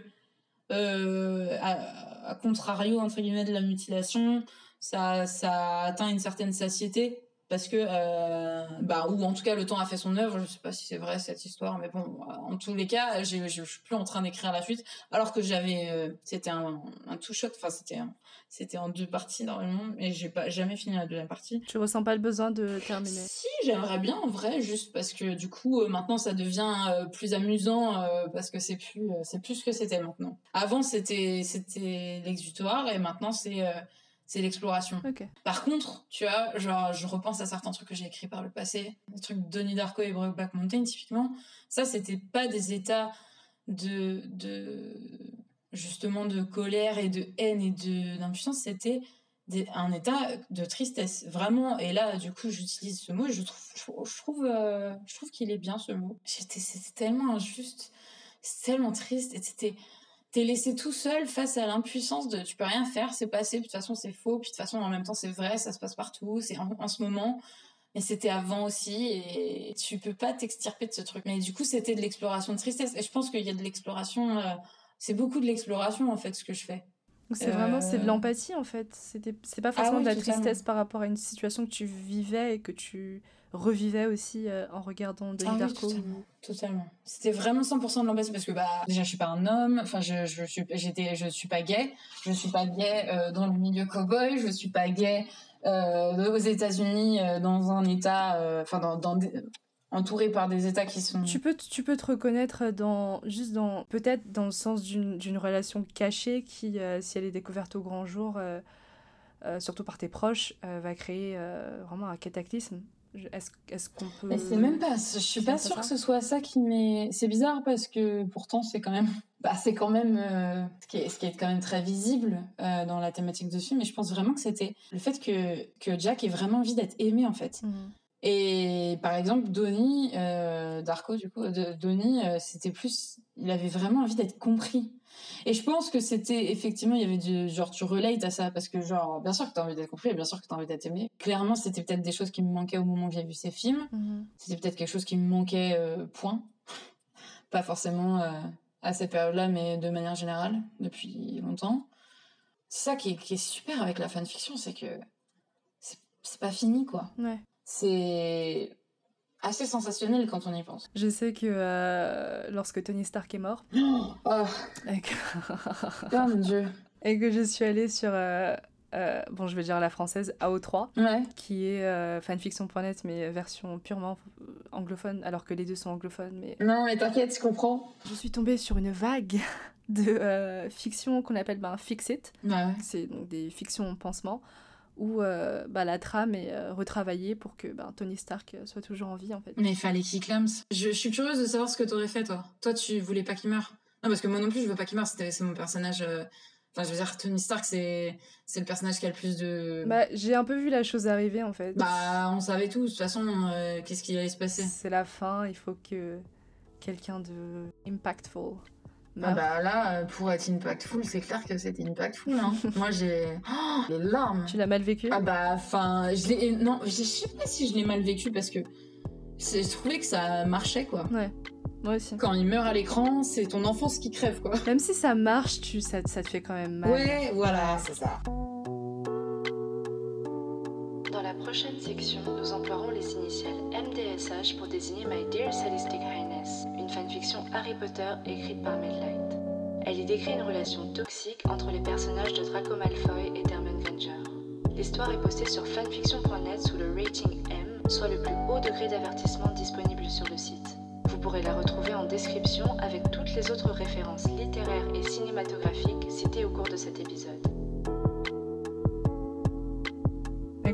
euh, à, contrario entre guillemets de la mutilation, ça, ça atteint une certaine satiété parce que euh, bah ou en tout cas le temps a fait son œuvre. Je sais pas si c'est vrai cette histoire mais bon en tous les cas je suis plus en train d'écrire la suite. Alors que j'avais euh, c'était un, un two shot. Enfin c'était c'était en deux parties normalement. Et j'ai pas jamais fini la deuxième partie. Tu ressens pas le besoin de terminer? Si j'aimerais bien en vrai juste parce que du coup euh, maintenant ça devient euh, plus amusant parce que c'est plus c'est plus ce que c'était maintenant. Avant c'était c'était l'exutoire. Et maintenant c'est c'est l'exploration. Par contre, tu vois, genre, je repense à certains trucs que j'ai écrits par le passé, des trucs de Donnie Darko et Brokeback Mountain, typiquement. Ça, c'était pas des états de, de, justement, de colère et de haine et de, d'impuissance, c'était un état de tristesse, vraiment. Et là, du coup, j'utilise ce mot et je trouve, je, trouve, euh, je trouve qu'il est bien, ce mot. C'était, c'était tellement injuste, c'est tellement triste, et c'était, t'es laissé tout seul face à l'impuissance de tu peux rien faire, c'est passé, puis de toute façon c'est faux, puis de toute façon en même temps c'est vrai, ça se passe partout, c'est en, ce moment, mais c'était avant aussi, et tu peux pas t'extirper de ce truc. Mais du coup c'était de l'exploration de tristesse, et je pense qu'il y a de l'exploration, euh, c'est beaucoup de l'exploration en fait ce que je fais. C'est vraiment c'est de euh, l'empathie en fait. C'est pas ah forcément de la tristesse par rapport à une situation que tu vivais et que tu revivais aussi euh, en regardant Denis ah Darko totalement, C'était vraiment 100% de l'empathie parce que bah déjà je suis pas un homme, enfin je je suis j'étais je suis pas gay, je suis pas gay euh, dans le milieu cowboy, je suis pas gay euh, aux États-Unis dans un état enfin dans, dans entouré par des états qui sont tu peux tu peux te reconnaître dans juste dans peut-être dans le sens d'une d'une relation cachée qui si elle est découverte au grand jour surtout par tes proches va créer vraiment un cataclysme est-ce qu'on peut. C'est même pas. Je suis pas sûre que ce soit ça qui m'est. C'est bizarre parce que pourtant c'est quand même. [laughs] Bah, c'est quand même euh, ce, qui est, ce qui est quand même très visible euh, dans la thématique de film. Mais je pense vraiment que c'était le fait que que Jack ait vraiment envie d'être aimé en fait. Mmh. Et par exemple, Donnie, euh, Darko, du coup, Donnie, c'était plus, il avait vraiment envie d'être compris. Et je pense que c'était effectivement, il y avait du genre tu relates à ça parce que genre bien sûr que t'as envie d'être compris, bien sûr que t'as envie d'être aimé. Clairement, c'était peut-être des choses qui me manquaient au moment où j'ai vu ces films. Mhm. C'était peut-être quelque chose qui me manquait euh, point, [laughs] pas forcément euh, à cette période-là, mais de manière générale depuis longtemps. C'est ça qui est, qui est, super avec la fanfiction, c'est que c'est pas fini quoi. Ouais. C'est assez sensationnel quand on y pense. Je sais que euh, lorsque Tony Stark est mort, [gasps] Oh, et que, [laughs] oh mon dieu. et que je suis allée sur, euh, euh, bon, je vais dire la française, AO3, Ouais. qui est fanfiction.net, mais version purement anglophone, alors que les deux sont anglophones. Mais Non, mais t'inquiète, je comprends. je suis tombée sur une vague [laughs] de fiction qu'on appelle ben, Fix It. Ouais. C'est donc des fictions pansement où euh, bah, la trame est euh, retravaillée pour que ben, Tony Stark euh, soit toujours en vie en fait. Mais il fallait qu'il clame. Je, je suis curieuse de savoir ce que t'aurais fait, toi. Toi, tu voulais pas qu'il meure. Non, parce que moi non plus, je veux pas qu'il meure. C'est mon personnage. euh, Enfin, je veux dire, Tony Stark, c'est, c'est le personnage qui a le plus de. Bah, j'ai un peu vu la chose arriver en fait. Bah, on savait tous. De toute façon, euh, qu'est-ce qui allait se passer C'est la fin, il faut que quelqu'un de impactful Ah bah là, euh, pour être impactful, c'est clair que c'était impactful. Hein. [laughs] Moi, j'ai Oh, les larmes. Tu l'as mal vécu Ah bah, enfin, je l'ai non, je sais pas si je l'ai mal vécu parce que je trouvais que ça marchait quoi. Ouais, moi aussi. Quand il meurt à l'écran, c'est ton enfance qui crève quoi. Même si ça marche, tu, ça, ça te fait quand même mal. Ouais, voilà, c'est ça. La prochaine section, nous emploierons les initiales MDSH pour désigner My Dear Sadistic Highness, une fanfiction Harry Potter écrite par Medlight. Elle y décrit une relation toxique entre les personnages de Draco Malfoy et Hermione Granger. L'histoire est postée sur fanfiction.net sous le rating M, soit le plus haut degré d'avertissement disponible sur le site. Vous pourrez la retrouver en description avec toutes les autres références littéraires et cinématographiques citées au cours de cet épisode.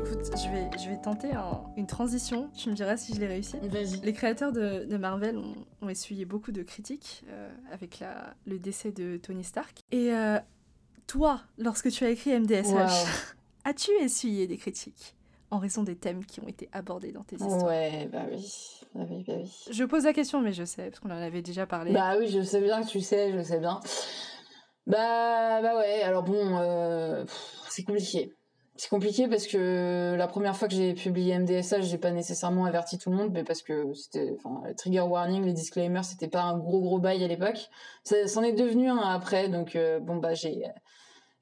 Écoute, je vais, je vais tenter un- une transition. Tu me diras si je l'ai réussi. Vas-y. Les créateurs de, de Marvel ont, ont essuyé beaucoup de critiques euh, avec la, le décès de Tony Stark. Et euh, toi, lorsque tu as écrit MDSH, [laughs] as-tu essuyé des critiques en raison des thèmes qui ont été abordés dans tes histoires? Ouais, bah oui. Bah oui, bah oui. Je pose la question, mais je sais, parce qu'on en avait déjà parlé. Bah oui, je sais bien que tu sais, je sais bien. Bah, bah ouais, alors bon, euh, c'est compliqué. C'est compliqué parce que la première fois que j'ai publié MDSH, j'ai pas nécessairement averti tout le monde, mais parce que c'était, enfin, les trigger warning, les disclaimers, c'était pas un gros gros bail à l'époque. Ça, c'en est devenu un après, donc euh, bon bah j'ai,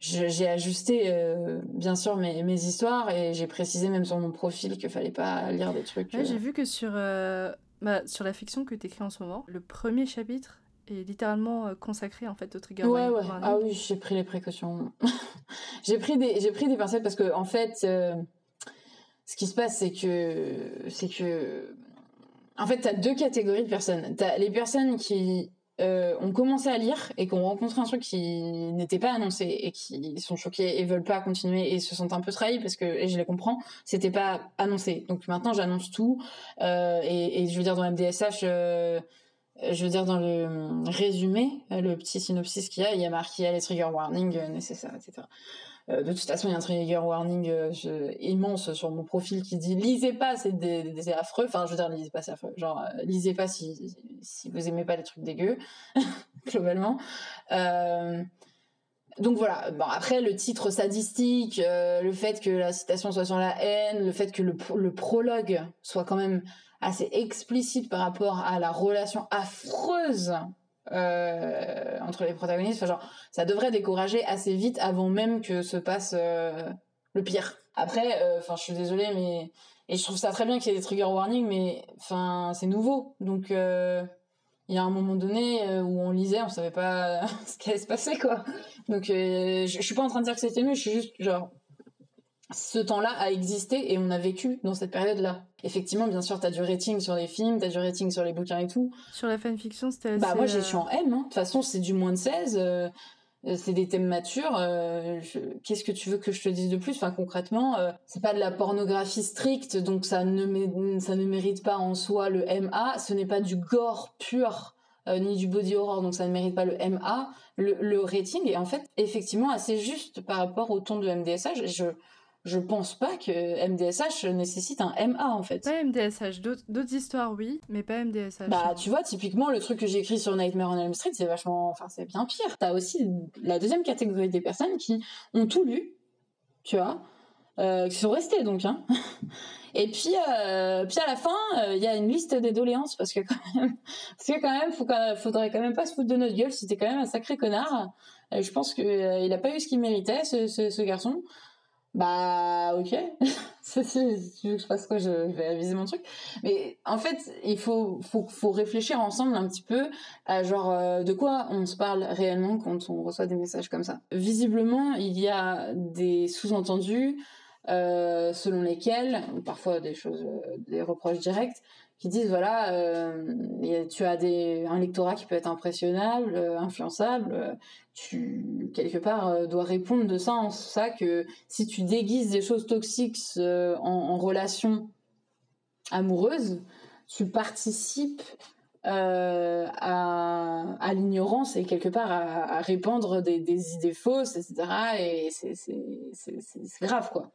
j'ai ajusté euh, bien sûr mes, mes histoires et j'ai précisé même sur mon profil qu'il fallait pas lire des trucs. Ouais, euh, j'ai vu que sur, bah, sur la fiction que tu écris en ce moment, le premier chapitre est littéralement euh, consacré en fait au trigger Ouais, ouais. Ah oui, j'ai pris les précautions. [laughs] j'ai pris des, j'ai pris des pincettes parce que en fait, euh, ce qui se passe, c'est que, c'est que, en fait, t'as deux catégories de personnes. T'as les personnes qui euh, ont commencé à lire et qui ont rencontré un truc qui n'était pas annoncé et qui sont choqués et veulent pas continuer et se sentent un peu trahis parce que, et je les comprends, c'était pas annoncé. Donc maintenant, j'annonce tout euh, et, et je veux dire dans MDSH. Euh, je veux dire, dans le résumé, euh, le petit synopsis qu'il y a, il y a marqué les trigger warnings euh, nécessaires, etc. Euh, de toute façon, il y a un trigger warning euh, immense sur mon profil qui dit lisez pas, c'est des, affreux. Enfin, je veux dire, lisez pas, c'est affreux. Genre, euh, lisez pas si, si vous aimez pas les trucs dégueux, [laughs] globalement. Euh, donc voilà. Bon, après, le titre sadistique, euh, le fait que la citation soit sur la haine, le fait que le, le prologue soit quand même assez explicite par rapport à la relation affreuse euh, entre les protagonistes. Genre, ça devrait décourager assez vite avant même que se passe euh, le pire. Après, euh, enfin, je suis désolée, mais et je trouve ça très bien qu'il y ait des trigger warnings, mais enfin, c'est nouveau, donc. il y a un moment donné où on lisait, on savait pas [laughs] ce qui allait se passer, quoi. Donc, je, je suis pas en train de dire que c'était mieux, je suis juste genre, ce temps-là a existé et on a vécu dans cette période-là. Effectivement, bien sûr, t'as du rating sur les films, t'as du rating sur les bouquins et tout. Sur la fanfiction, c'était assez... Bah, moi, j'ai euh, je suis en M. hein. De toute façon, c'est du moins de 16. euh, euh, c'est des thèmes matures. euh, je- Qu'est-ce que tu veux que je te dise de plus? Enfin, concrètement, euh, c'est pas de la pornographie stricte, donc ça ne, mé- ça ne mérite pas en soi le MA. Ce n'est pas du gore pur. euh, ni du body horror, donc ça ne mérite pas le MA. Le, le rating est en fait effectivement assez juste par rapport au ton de MDSH. Je, je pense pas que MDSH nécessite un MA en fait. Pas MDSH, d'autres histoires oui, mais pas MDSH. Bah, tu vois, typiquement, le truc que j'ai écrit sur Nightmare on Elm Street, c'est vachement, enfin, c'est bien pire. T'as aussi la deuxième catégorie des personnes qui ont tout lu, tu vois, euh, qui sont restées donc, hein. [laughs] Et puis, euh, puis à la fin, euh, il y a une liste des doléances parce que quand même, [laughs] parce que quand même, faut quand- faudrait quand même pas se foutre de notre gueule. C'était quand même un sacré connard. Euh, je pense que euh, il a pas eu ce qu'il méritait, ce, ce, ce garçon. Bah, ok. [laughs] si, tu veux que je fasse quoi, je vais aviser mon truc. Mais en fait, il faut, faut, faut réfléchir ensemble un petit peu à genre euh, de quoi on se parle réellement quand on reçoit des messages comme ça. Visiblement, il y a des sous-entendus euh, selon lesquels, parfois des choses, euh, des reproches directs, qui disent voilà, euh, tu as des, un lectorat qui peut être impressionnable, euh, influençable, euh, tu quelque part dois répondre de ça en ça que si tu déguises des choses toxiques en, en, relation amoureuse, tu participes euh, à, l'ignorance et quelque part à, répandre des, idées fausses, etc. Et c'est grave quoi.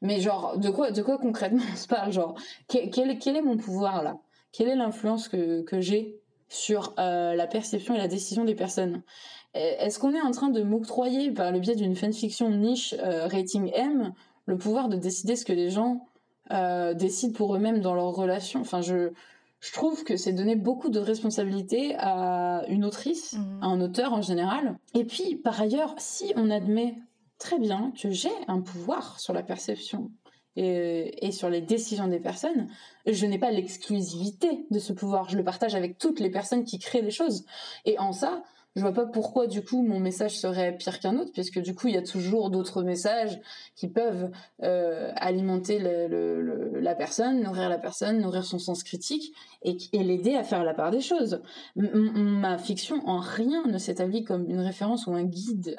Mais genre, de quoi, de quoi concrètement on se parle Genre, quel, quel, est mon pouvoir là? Quelle est l'influence que, que j'ai sur euh, la perception et la décision des personnes? Est-ce qu'on est en train de m'octroyer par le biais d'une fanfiction niche euh, rating M le pouvoir de décider ce que les gens décident pour eux-mêmes dans leurs relations? Enfin, je je trouve que c'est donner beaucoup de responsabilité à une autrice, mmh. à un auteur en général. Et puis, par ailleurs, si on admet très bien que j'ai un pouvoir sur la perception et, et, sur les décisions des personnes. Je n'ai pas l'exclusivité de ce pouvoir. Je le partage avec toutes les personnes qui créent des choses. Et en ça, je vois pas pourquoi du coup mon message serait pire qu'un autre, puisque du coup il y a toujours d'autres messages qui peuvent euh, alimenter le, la personne, nourrir la personne, nourrir son sens critique et, l'aider à faire la part des choses. Ma fiction en rien ne s'établit comme une référence ou un guide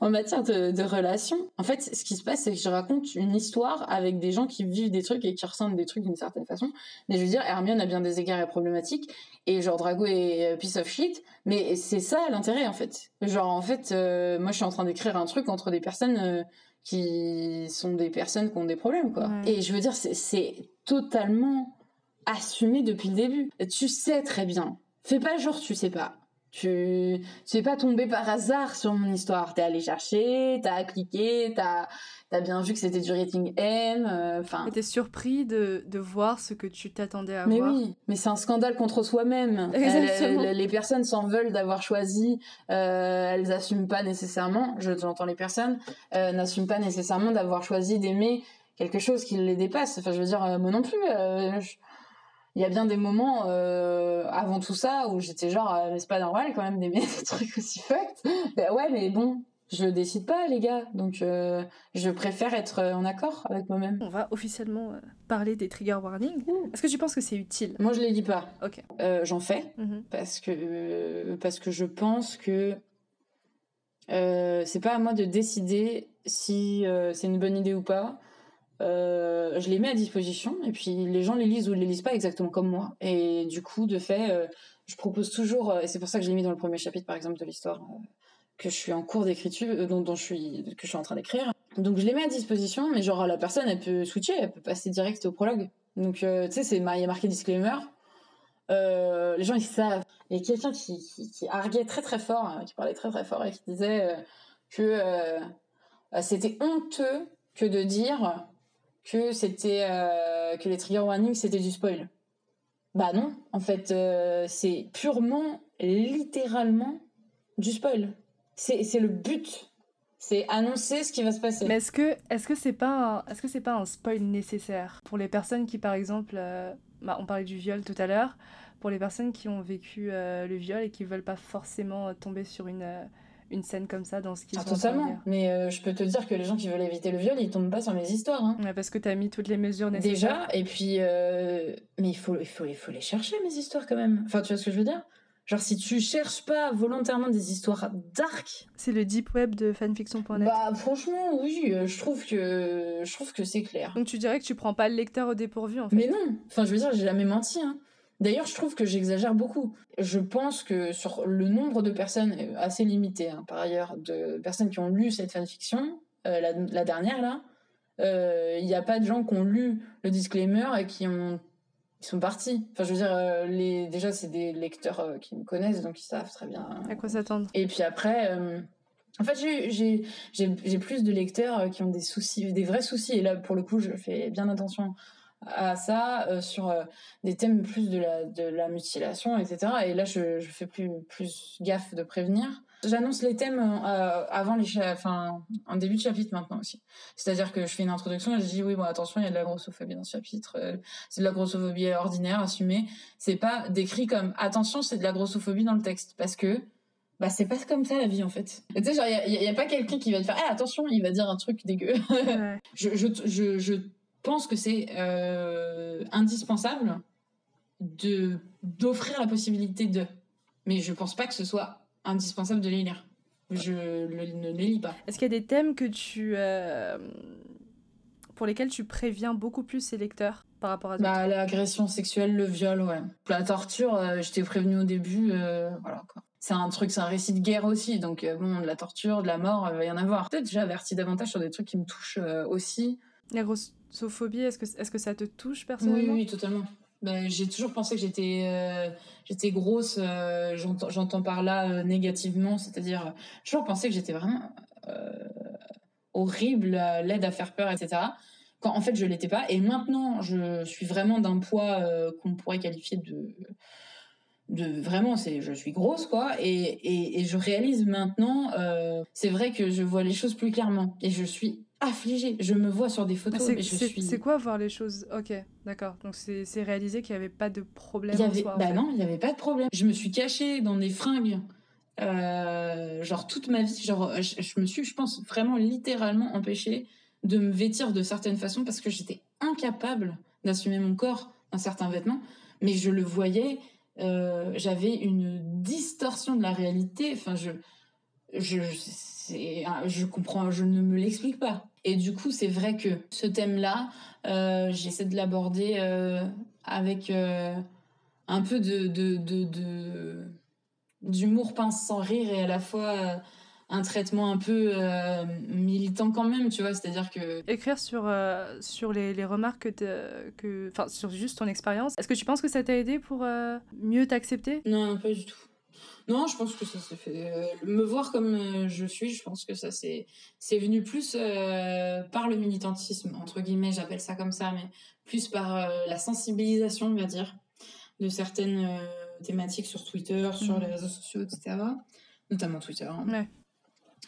en matière de, de relations, en fait, ce qui se passe, c'est que je raconte une histoire avec des gens qui vivent des trucs et qui ressentent des trucs d'une certaine façon. Mais je veux dire, Hermione a bien des égards et problématiques, et genre Drago est piece of shit. Mais c'est ça l'intérêt, en fait. Genre, en fait, euh, moi, je suis en train d'écrire un truc entre des personnes euh, qui sont des personnes qui ont des problèmes, quoi. Et je veux dire, c'est totalement assumé depuis le début. Tu sais très bien. Fais pas genre tu sais pas. Tu, tu es pas tombé par hasard sur mon histoire. T'es allé chercher, t'as cliqué, t'as, t'as bien vu que c'était du rating M. Euh, enfin. Euh, t'es surpris de, de voir ce que tu t'attendais à mais voir. Mais oui, mais c'est un scandale contre soi-même. Euh, les personnes s'en veulent d'avoir choisi. Euh, elles assument pas nécessairement. J'entends les personnes n'assument pas nécessairement d'avoir choisi d'aimer quelque chose qui les dépasse. Enfin, je veux dire, moi non plus. Je il y a bien des moments euh, avant tout ça où j'étais genre euh, mais c'est pas normal quand même d'aimer [laughs] des trucs aussi fucked. Ben ouais mais bon je décide pas les gars. Donc euh, je préfère être en accord avec moi-même. On va officiellement parler des trigger warnings. Est-ce que tu penses que c'est utile? Moi je les dis pas. Ok. J'en fais. Mm-hmm. parce que parce que je pense que c'est pas à moi de décider si c'est une bonne idée ou pas euh, je les mets à disposition et puis les gens les lisent ou les lisent pas exactement comme moi. Et du coup, de fait, euh, je propose toujours, euh, et c'est pour ça que je l'ai mis dans le premier chapitre, par exemple, de l'histoire que je suis en cours d'écriture, dont, je suis, que je suis en train d'écrire. Donc je les mets à disposition, mais genre la personne, elle peut switcher, elle peut passer direct au prologue. Donc tu sais, c'est il y a marqué disclaimer. les gens ils savent. A quelqu'un qui, qui, qui, arguait très très fort, hein, qui parlait très très fort et qui disait que c'était honteux que de dire que c'était euh, que les trigger warnings c'était du spoil. Bah non, en fait euh, c'est purement littéralement du spoil. C'est le but. C'est annoncer ce qui va se passer. Mais est-ce que est-ce que c'est pas est-ce que c'est pas un spoil nécessaire? Pour les personnes qui par exemple euh, bah, on parlait du viol tout à l'heure pour les personnes qui ont vécu le viol et qui veulent pas forcément tomber sur une une scène comme ça dans ce qu'ils ah, Totalement. Mais euh, je peux te dire que les gens qui veulent éviter le viol, ils tombent pas sur mes histoires. Hein. Ouais, parce que tu as mis toutes les mesures nécessaires. Déjà, et puis. Euh... Mais il faut, il, faut, il faut les chercher, mes histoires, quand même. Enfin, tu vois ce que je veux dire? Genre, si tu cherches pas volontairement des histoires dark. C'est le deep web de fanfiction.net. Bah, franchement, oui, euh, je trouve que, je trouve que c'est clair. Donc, tu dirais que tu prends pas le lecteur au dépourvu, en fait. Mais non Enfin, je veux dire, j'ai jamais menti, hein. D'ailleurs, je trouve que j'exagère beaucoup. Je pense que sur le nombre de personnes, assez limité hein, par ailleurs, de personnes qui ont lu cette fanfiction, euh, la, dernière là, il euh, n'y a pas de gens qui ont lu le disclaimer et qui ont ils sont partis. Enfin, je veux dire, euh, les déjà c'est des lecteurs qui me connaissent donc ils savent très bien à quoi s'attendre? Et puis après. En fait, j'ai plus de lecteurs qui ont des soucis, des vrais soucis. Et là, pour le coup, je fais bien attention à ça euh, sur euh, des thèmes plus de la, de la mutilation, etc. Et là, je, je fais plus, plus gaffe de prévenir. J'annonce les thèmes euh, avant les enfin en début de chapitre maintenant aussi. C'est-à-dire que je fais une introduction et je dis oui bon attention il y a de la grossophobie dans ce chapitre, c'est de la grossophobie ordinaire assumée. C'est pas décrit comme attention c'est de la grossophobie dans le texte parce que bah c'est pas comme ça la vie en fait. Tu sais genre il y, a, pas quelqu'un qui va te faire eh, attention il va dire un truc dégueu. [laughs] je, je, je, je pense que c'est euh, indispensable de d'offrir la possibilité de. Mais je pense pas que ce soit indispensable de les lire. Je ne les lis pas. Est-ce qu'il y a des thèmes que tu euh, pour lesquels tu préviens beaucoup plus ces lecteurs par rapport à bah, l'agression sexuelle, le viol, ouais. La torture, euh, je t'ai prévenu au début, voilà quoi. C'est un truc, c'est un récit de guerre aussi, donc bon, de la torture, de la mort, il va y en avoir. Peut-être j'ai averti davantage sur des trucs qui me touchent aussi. La grossophobie, est-ce que, est-ce que ça te touche personnellement? Oui, oui, totalement. Ben, j'ai toujours pensé que j'étais euh, j'étais grosse, euh, j'entends par là euh, négativement, c'est-à-dire j'ai toujours pensé que j'étais vraiment horrible, laide à faire peur, etc. Quand en fait je l'étais pas. Et maintenant je suis vraiment d'un poids qu'on pourrait qualifier de de vraiment c'est je suis grosse quoi et, et, et je réalise maintenant c'est vrai que je vois les choses plus clairement et je suis affligée. Je me vois sur des photos et je suis. C'est quoi voir les choses? Ok, d'accord. Donc c'est réalisé qu'il n'y avait pas de problème. Il y avait... bah non, il n'y avait pas de problème. Je me suis cachée dans des fringues. Euh, genre toute ma vie, genre je, me suis, je pense vraiment littéralement empêchée de me vêtir de certaines façons parce que j'étais incapable d'assumer mon corps dans certains vêtements, mais je le voyais, euh, j'avais une distorsion de la réalité. Enfin, je, je, je comprends, je ne me l'explique pas. Et du coup, c'est vrai que ce thème-là, euh, j'essaie de l'aborder euh, avec euh, un peu de, de, d'humour pince sans rire et à la fois un traitement un peu militant quand même, tu vois, c'est-à-dire que... Écrire sur, sur les, les remarques que... Enfin, sur juste ton expérience, est-ce que tu penses que ça t'a aidé pour mieux t'accepter? Non, pas du tout. Non, je pense que ça s'est fait. Euh, me voir comme euh, je suis, je pense que ça c'est c'est venu plus euh, par le militantisme entre guillemets, j'appelle ça comme ça, mais plus par la sensibilisation, on va dire, de certaines thématiques sur Twitter, sur mmh. les réseaux sociaux, etc. Notamment Twitter. Hein.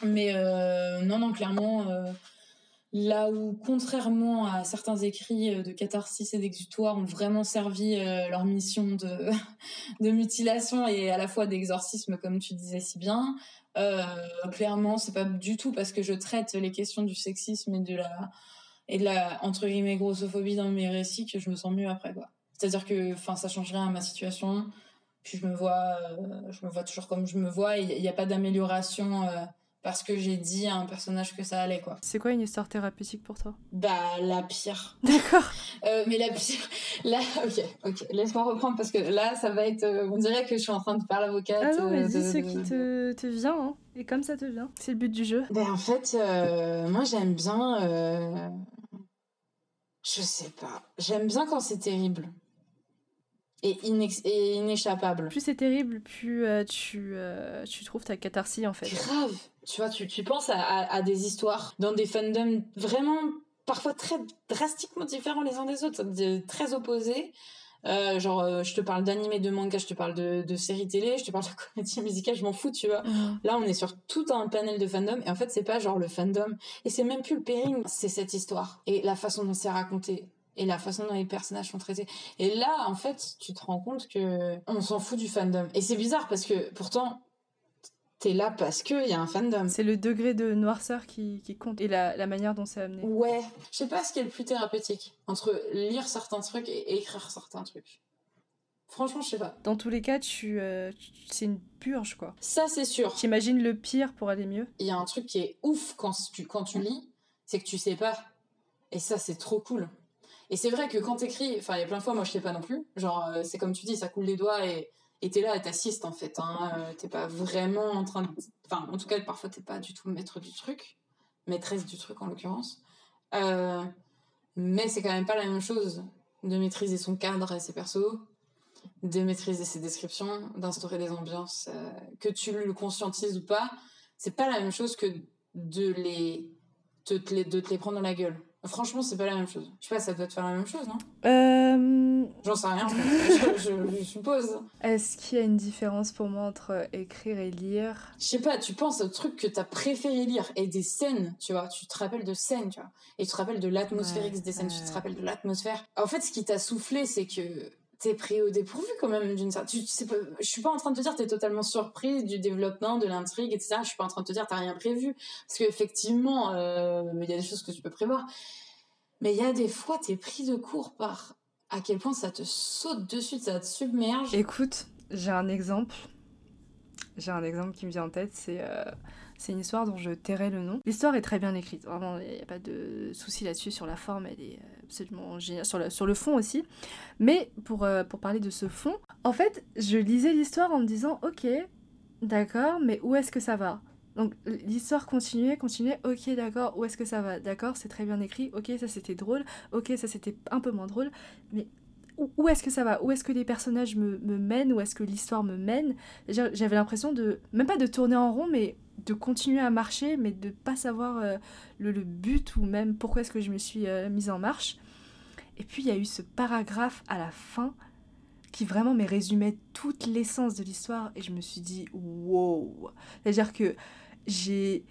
Mais non, non, clairement Là où, contrairement à certains écrits euh, de catharsis et d'exutoire, ont vraiment servi euh, leur mission [laughs] de, mutilation et à la fois d'exorcisme, comme tu disais si bien, euh, clairement, c'est pas du tout parce que je traite les questions du sexisme et de la, et de la, entre guillemets, grossophobie dans mes récits que je me sens mieux après, quoi. C'est-à-dire que, enfin, ça change rien à ma situation. Puis je me vois, euh, je me vois toujours comme je me vois. Il n'y a, pas d'amélioration parce que j'ai dit à un personnage que ça allait quoi. C'est quoi une histoire thérapeutique pour toi? Bah la pire. [laughs] D'accord. Euh, mais la pire, [laughs] là, ok, ok, laisse-moi reprendre parce que là ça va être, euh, on dirait que je suis en train de faire l'avocate. Ah non mais euh, dis ce qui te, te vient, hein. et comme ça te vient, c'est le but du jeu. Ben en fait, moi j'aime bien, je sais pas, j'aime bien quand c'est terrible et, inéchappable. Plus c'est terrible, plus tu, tu trouves ta catharsis en fait. Grave tu vois, tu, tu penses à, à, des histoires dans des fandoms vraiment parfois très drastiquement différents les uns des autres, très opposés. Euh, genre, euh, je te parle d'animé, de manga, je te parle de, de séries télé, je te parle de [laughs] comédie musicale, je m'en fous, tu vois. Mm. Là, on est sur tout un panel de fandom, et en fait, c'est pas genre le fandom, et c'est même plus le pairing, c'est cette histoire, et la façon dont c'est raconté, et la façon dont les personnages sont traités. Et là, en fait, tu te rends compte que on s'en fout du fandom. Et c'est bizarre, parce que pourtant, t'es là parce qu'il y a un fandom. C'est le degré de noirceur qui, qui compte et la, la, manière dont c'est amené. Ouais, je sais pas ce qui est le plus thérapeutique entre lire certains trucs et écrire certains trucs. Franchement, je sais pas. Dans tous les cas, tu, euh, c'est une purge, quoi. Ça, c'est sûr. T'imagines le pire pour aller mieux? Il y a un truc qui est ouf quand tu, quand tu lis, c'est que tu sais pas. Et ça, c'est trop cool. Et c'est vrai que quand t'écris, enfin, il y a plein de fois, moi, je sais pas non plus. Genre, euh, c'est comme tu dis, ça coule les doigts et et t'es là t'assistes en fait. Hein. Euh, t'es pas vraiment en train de. Enfin, en tout cas, parfois t'es pas du tout maître du truc, maîtresse du truc en l'occurrence. Euh, mais c'est quand même pas la même chose de maîtriser son cadre et ses persos, de maîtriser ses descriptions, d'instaurer des ambiances, euh, que tu le conscientises ou pas. C'est pas la même chose que de les, te les, de te les prendre dans la gueule. Franchement, c'est pas la même chose. Je sais pas, ça doit te faire la même chose, non? Euh, J'en sais rien, [laughs] je, je- je suppose. Est-ce qu'il y a une différence pour moi entre écrire et lire? Je sais pas, tu penses au truc que t'as préféré lire et des scènes, tu vois, tu te rappelles de scènes, tu vois, et tu te rappelles de Ouais, X des scènes, tu te rappelles de l'atmosphère. En fait, ce qui t'a soufflé, c'est que t'es pris au dépourvu quand même d'une certaine. Tu, sais je suis pas en train de te dire t'es totalement surprise du développement, de l'intrigue, etc. Je suis pas en train de te dire t'as rien prévu, parce qu'effectivement, euh, il y a des choses que tu peux prévoir, mais il y a des fois t'es pris de court par à quel point ça te saute dessus, ça te submerge. Écoute, j'ai un exemple. J'ai un exemple qui me vient en tête, c'est euh, c'est une histoire dont je tairai le nom. L'histoire est très bien écrite, vraiment, il n'y a pas de souci là-dessus sur la forme, elle est absolument géniale, sur le, fond aussi. Mais pour, euh, pour parler de ce fond, en fait, je lisais l'histoire en me disant, ok, d'accord, mais où est-ce que ça va? Donc l'histoire continuait, continuait, ok d'accord, où est-ce que ça va? D'accord, c'est très bien écrit, ok ça c'était drôle, ok ça c'était un peu moins drôle, mais où, où est-ce que ça va? Où est-ce que les personnages me, me mènent? Où est-ce que l'histoire me mène? J'a- J'avais l'impression de, même pas de tourner en rond, mais de continuer à marcher, mais de pas savoir euh, le, but ou même pourquoi est-ce que je me suis euh, mise en marche. Et puis il y a eu ce paragraphe à la fin qui vraiment me résumait toute l'essence de l'histoire et je me suis dit wow. C'est-à-dire que j'ai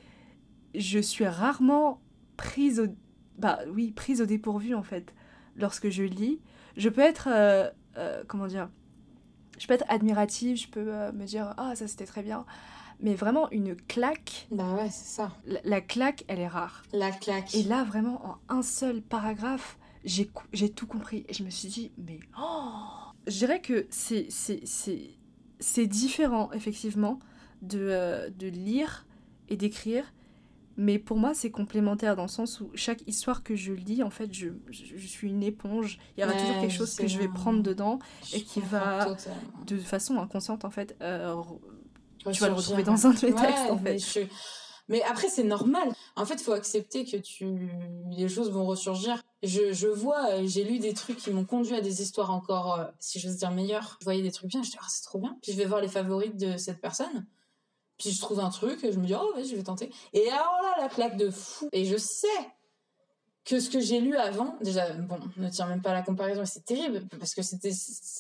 je suis rarement prise au bah oui, prise au dépourvu en fait lorsque je lis. Je peux être euh, comment dire Je peux être admirative, je peux me dire ah ça c'était très bien. Mais vraiment une claque, Bah ouais, c'est ça. la, la claque, elle est rare. La claque. Et là, vraiment, en un seul paragraphe, j'ai tout compris. Et je me suis dit, mais... oh je dirais que c'est- différent, effectivement, de, euh, de lire et d'écrire. Mais pour moi, c'est complémentaire dans le sens où chaque histoire que je lis, en fait, je, je, je suis une éponge. Il y aura Ouais, toujours quelque chose que je vais prendre dedans Je et qui va- totalement. de façon inconsciente, en fait. euh, tu vas le retrouver dans un de mes ouais. textes, en mais fait. je- Mais après, c'est normal. En fait, il faut accepter que tu... les choses vont ressurgir. Je, je vois, j'ai lu des trucs qui m'ont conduit à des histoires encore, euh, si j'ose dire, meilleures. Je voyais des trucs bien, je dis, ah, c'est trop bien. Puis je vais voir les favorites de cette personne. Puis je trouve un truc, et je me dis, oh, vas-y, je vais tenter. Et alors là, la claque de fou. Et je sais que ce que j'ai lu avant, déjà, bon, ne tient même pas la comparaison, c'est terrible, parce que c'était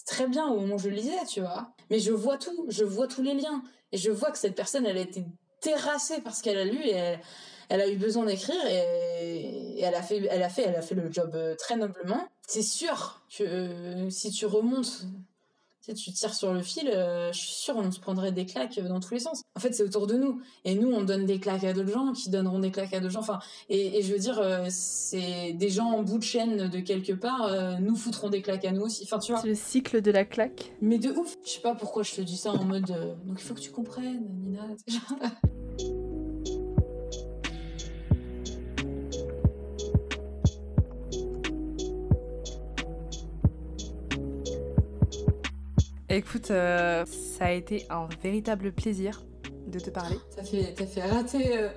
très bien au moment où je lisais, tu vois. Mais je vois tout, je vois tous les liens. Et je vois que cette personne, elle a été terrassée par ce qu'elle a lu, et elle, a eu besoin d'écrire, et, et elle, a fait, elle, a fait, elle a fait le job euh, très noblement. C'est sûr que euh, si tu remontes, tu sais, tu tires sur le fil, euh, je suis sûre on se prendrait des claques dans tous les sens. En fait, c'est autour de nous. Et nous, on donne des claques à d'autres gens qui donneront des claques à d'autres gens. Enfin, et, et je veux dire, euh, c'est des gens en bout de chaîne de quelque part, euh, nous foutront des claques à nous aussi. Enfin, tu vois. C'est le cycle de la claque. Mais de ouf. Je sais pas pourquoi je te dis ça en mode. euh, donc il faut que tu comprennes, Nina. [laughs] Écoute, euh, ça a été un véritable plaisir de te parler. T'as fait, t'as fait rater. euh,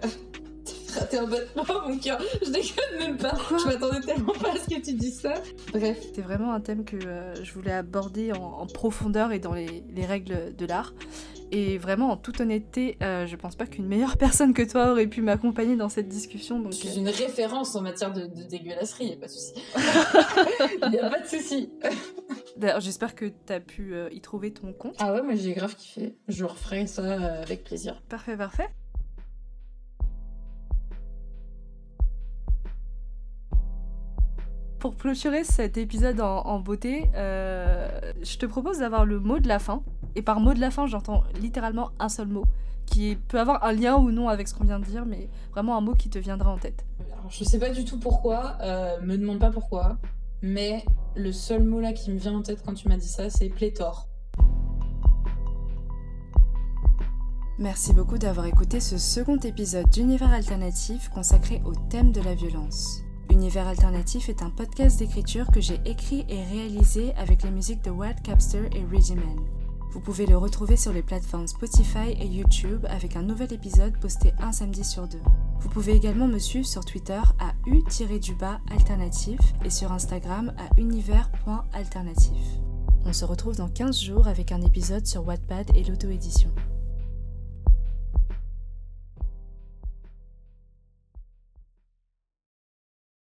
[laughs] un battement, mon cœur. Je déconne même pas. Je m'attendais tellement pas à ce que tu dises ça. Bref. C'était vraiment un thème que euh, je voulais aborder en, en profondeur et dans les, les règles de l'art. Et vraiment, en toute honnêteté, euh, je pense pas qu'une meilleure [laughs] personne que toi aurait pu m'accompagner dans cette discussion. Donc, Je suis une référence en matière de, de dégueulasserie, y a pas de souci. [laughs] y a pas de souci. D'ailleurs, j'espère que tu as pu euh, y trouver ton compte. Ah ouais, moi j'ai grave kiffé. Je referai ça euh, avec plaisir. Parfait, parfait. Pour clôturer cet épisode en, en beauté, euh, je te propose d'avoir le mot de la fin. Et par mot de la fin, j'entends littéralement un seul mot, qui peut avoir un lien ou non avec ce qu'on vient de dire, mais vraiment un mot qui te viendra en tête. Alors, je sais pas du tout pourquoi, me demande pas pourquoi, mais le seul mot là qui me vient en tête quand tu m'as dit ça, c'est pléthore. Merci beaucoup d'avoir écouté ce second épisode d'Univers Alternatif consacré au thème de la violence. Univers Alternatif est un podcast d'écriture que j'ai écrit et réalisé avec les musiques de Wild Capster et Regimen. Vous pouvez le retrouver sur les plateformes Spotify et YouTube avec un nouvel épisode posté un samedi sur deux. Vous pouvez également me suivre sur Twitter à u-du-bas alternatif et sur Instagram à univers.alternatif. On se retrouve dans 15 jours avec un épisode sur Wattpad et l'auto-édition.